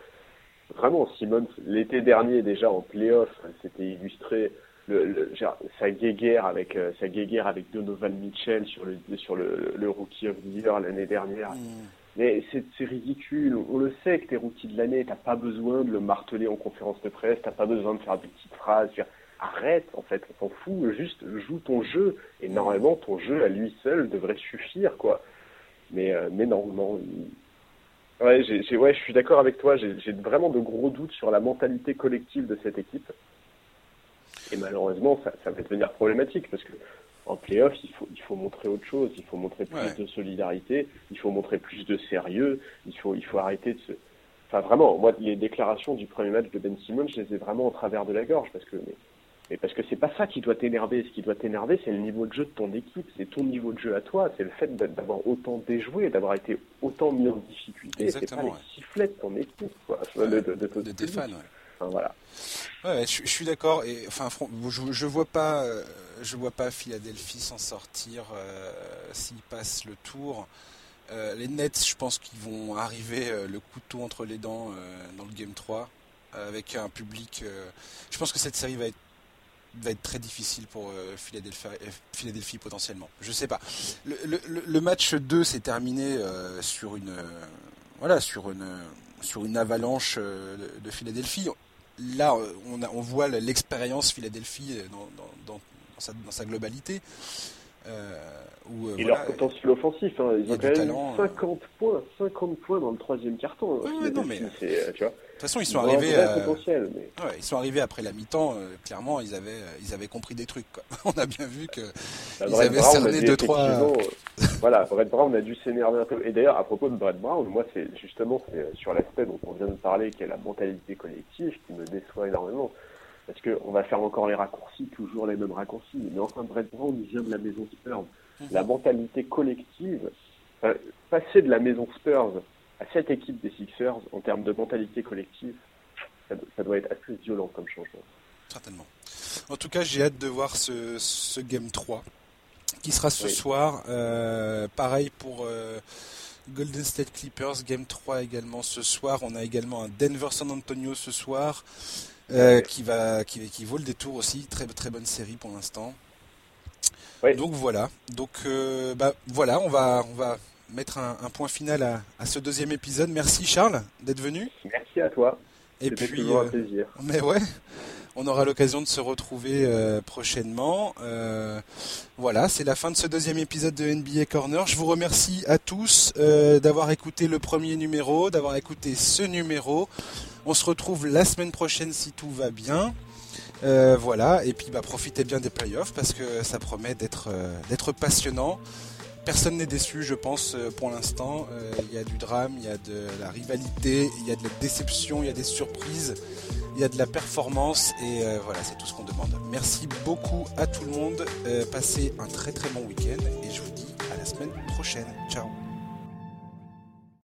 vraiment, Simon, l'été dernier déjà en playoff, c'était illustré le, sa guéguerre avec euh, sa guéguerre avec Donovan Mitchell sur le sur le, le rookie of the year l'année dernière. Mm. Mais c'est ridicule. On le sait que t'es rookie de l'année, t'as pas besoin de le marteler en conférence de presse, t'as pas besoin de faire des petites phrases. Arrête, en fait, on s'en fout. Juste joue ton jeu. Et normalement, ton jeu à lui seul devrait suffire, quoi. Mais, euh, mais non, non. Ouais, j'ai, ouais, je suis d'accord avec toi. J'ai vraiment de gros doutes sur la mentalité collective de cette équipe. Et malheureusement, ça, ça va devenir problématique parce que en playoff, il faut, il faut montrer autre chose. Il faut montrer plus de solidarité. Il faut montrer plus de sérieux. Il faut, il faut arrêter de se. Enfin, vraiment, moi, les déclarations du premier match de Ben Simmons, je les ai vraiment au travers de la gorge parce que mais parce que c'est pas ça qui doit t'énerver. Ce qui doit t'énerver, c'est le niveau de jeu de ton équipe, c'est ton niveau de jeu à toi, c'est le fait d'avoir autant déjoué, d'avoir été autant mis en difficulté. C'est pas les sifflets de ton équipe, quoi. de, de, tes fans, ouais. Voilà. Je, suis d'accord. Et enfin, je, je vois pas, euh, je vois pas Philadelphie s'en sortir euh, s'ils passent le tour. Euh, les Nets, je pense qu'ils vont arriver le couteau entre les dents dans le Game 3 avec un public. je pense que cette série va être va être très difficile pour euh, Philadelphie, euh, Philadelphie, potentiellement. Je sais pas. Le, match 2 s'est terminé euh, sur une voilà sur une sur une avalanche de Philadelphie. Là, on, a, on voit l'expérience Philadelphie dans, dans, dans, sa, dans, sa, globalité. Euh, et leur potentiel offensif, hein, ils ont quand même 50 points, 50 points dans le troisième carton. Ouais, non, mais, tu vois, de toute façon, ils sont arrivés. ils sont arrivés après la mi-temps. Euh, clairement, ils avaient, euh, ils avaient compris des trucs. Quoi. On a bien vu que bah, ils avaient cerné deux trois. Euh, voilà, Brett Brown a dû s'énerver un peu. Et d'ailleurs, à propos de Brett Brown, moi, c'est justement c'est sur l'aspect dont on vient de parler, qui est la mentalité collective, qui me déçoit énormément. Parce qu'on va faire encore les raccourcis, toujours les mêmes raccourcis. Mais enfin, Brett Brown, vient de la maison Spurs. Mhm. La mentalité collective, passer de la maison Spurs à cette équipe des Sixers en termes de mentalité collective, ça, doit être assez violent comme changement. Certainement. En tout cas, j'ai hâte de voir ce, ce Game 3 qui sera ce soir. Euh, pareil pour euh, Golden State Clippers, Game 3 également ce soir. On a également un Denver San Antonio ce soir. Euh, qui va qui, qui, vaut le détour aussi très très bonne série pour l'instant donc voilà donc bah voilà on va on va mettre un, point final à, ce deuxième épisode. Merci Charles d'être venu. Merci à toi. Et puis, toujours un plaisir. Mais ouais, on aura l'occasion de se retrouver euh, prochainement. Euh, voilà, c'est la fin de ce deuxième épisode de NBA Corner. Je vous remercie à tous d'avoir écouté le premier numéro, d'avoir écouté ce numéro. On se retrouve la semaine prochaine si tout va bien. voilà, et puis bah, profitez bien des playoffs parce que ça promet d'être passionnant personne n'est déçu, je pense, euh, pour l'instant. Euh, il y a du drame, il y a de la rivalité, il y a de la déception, il y a des surprises, il y a de la performance et euh, voilà, c'est tout ce qu'on demande. Merci beaucoup à tout le monde. passez un très très bon week-end et je vous dis à la semaine prochaine. Ciao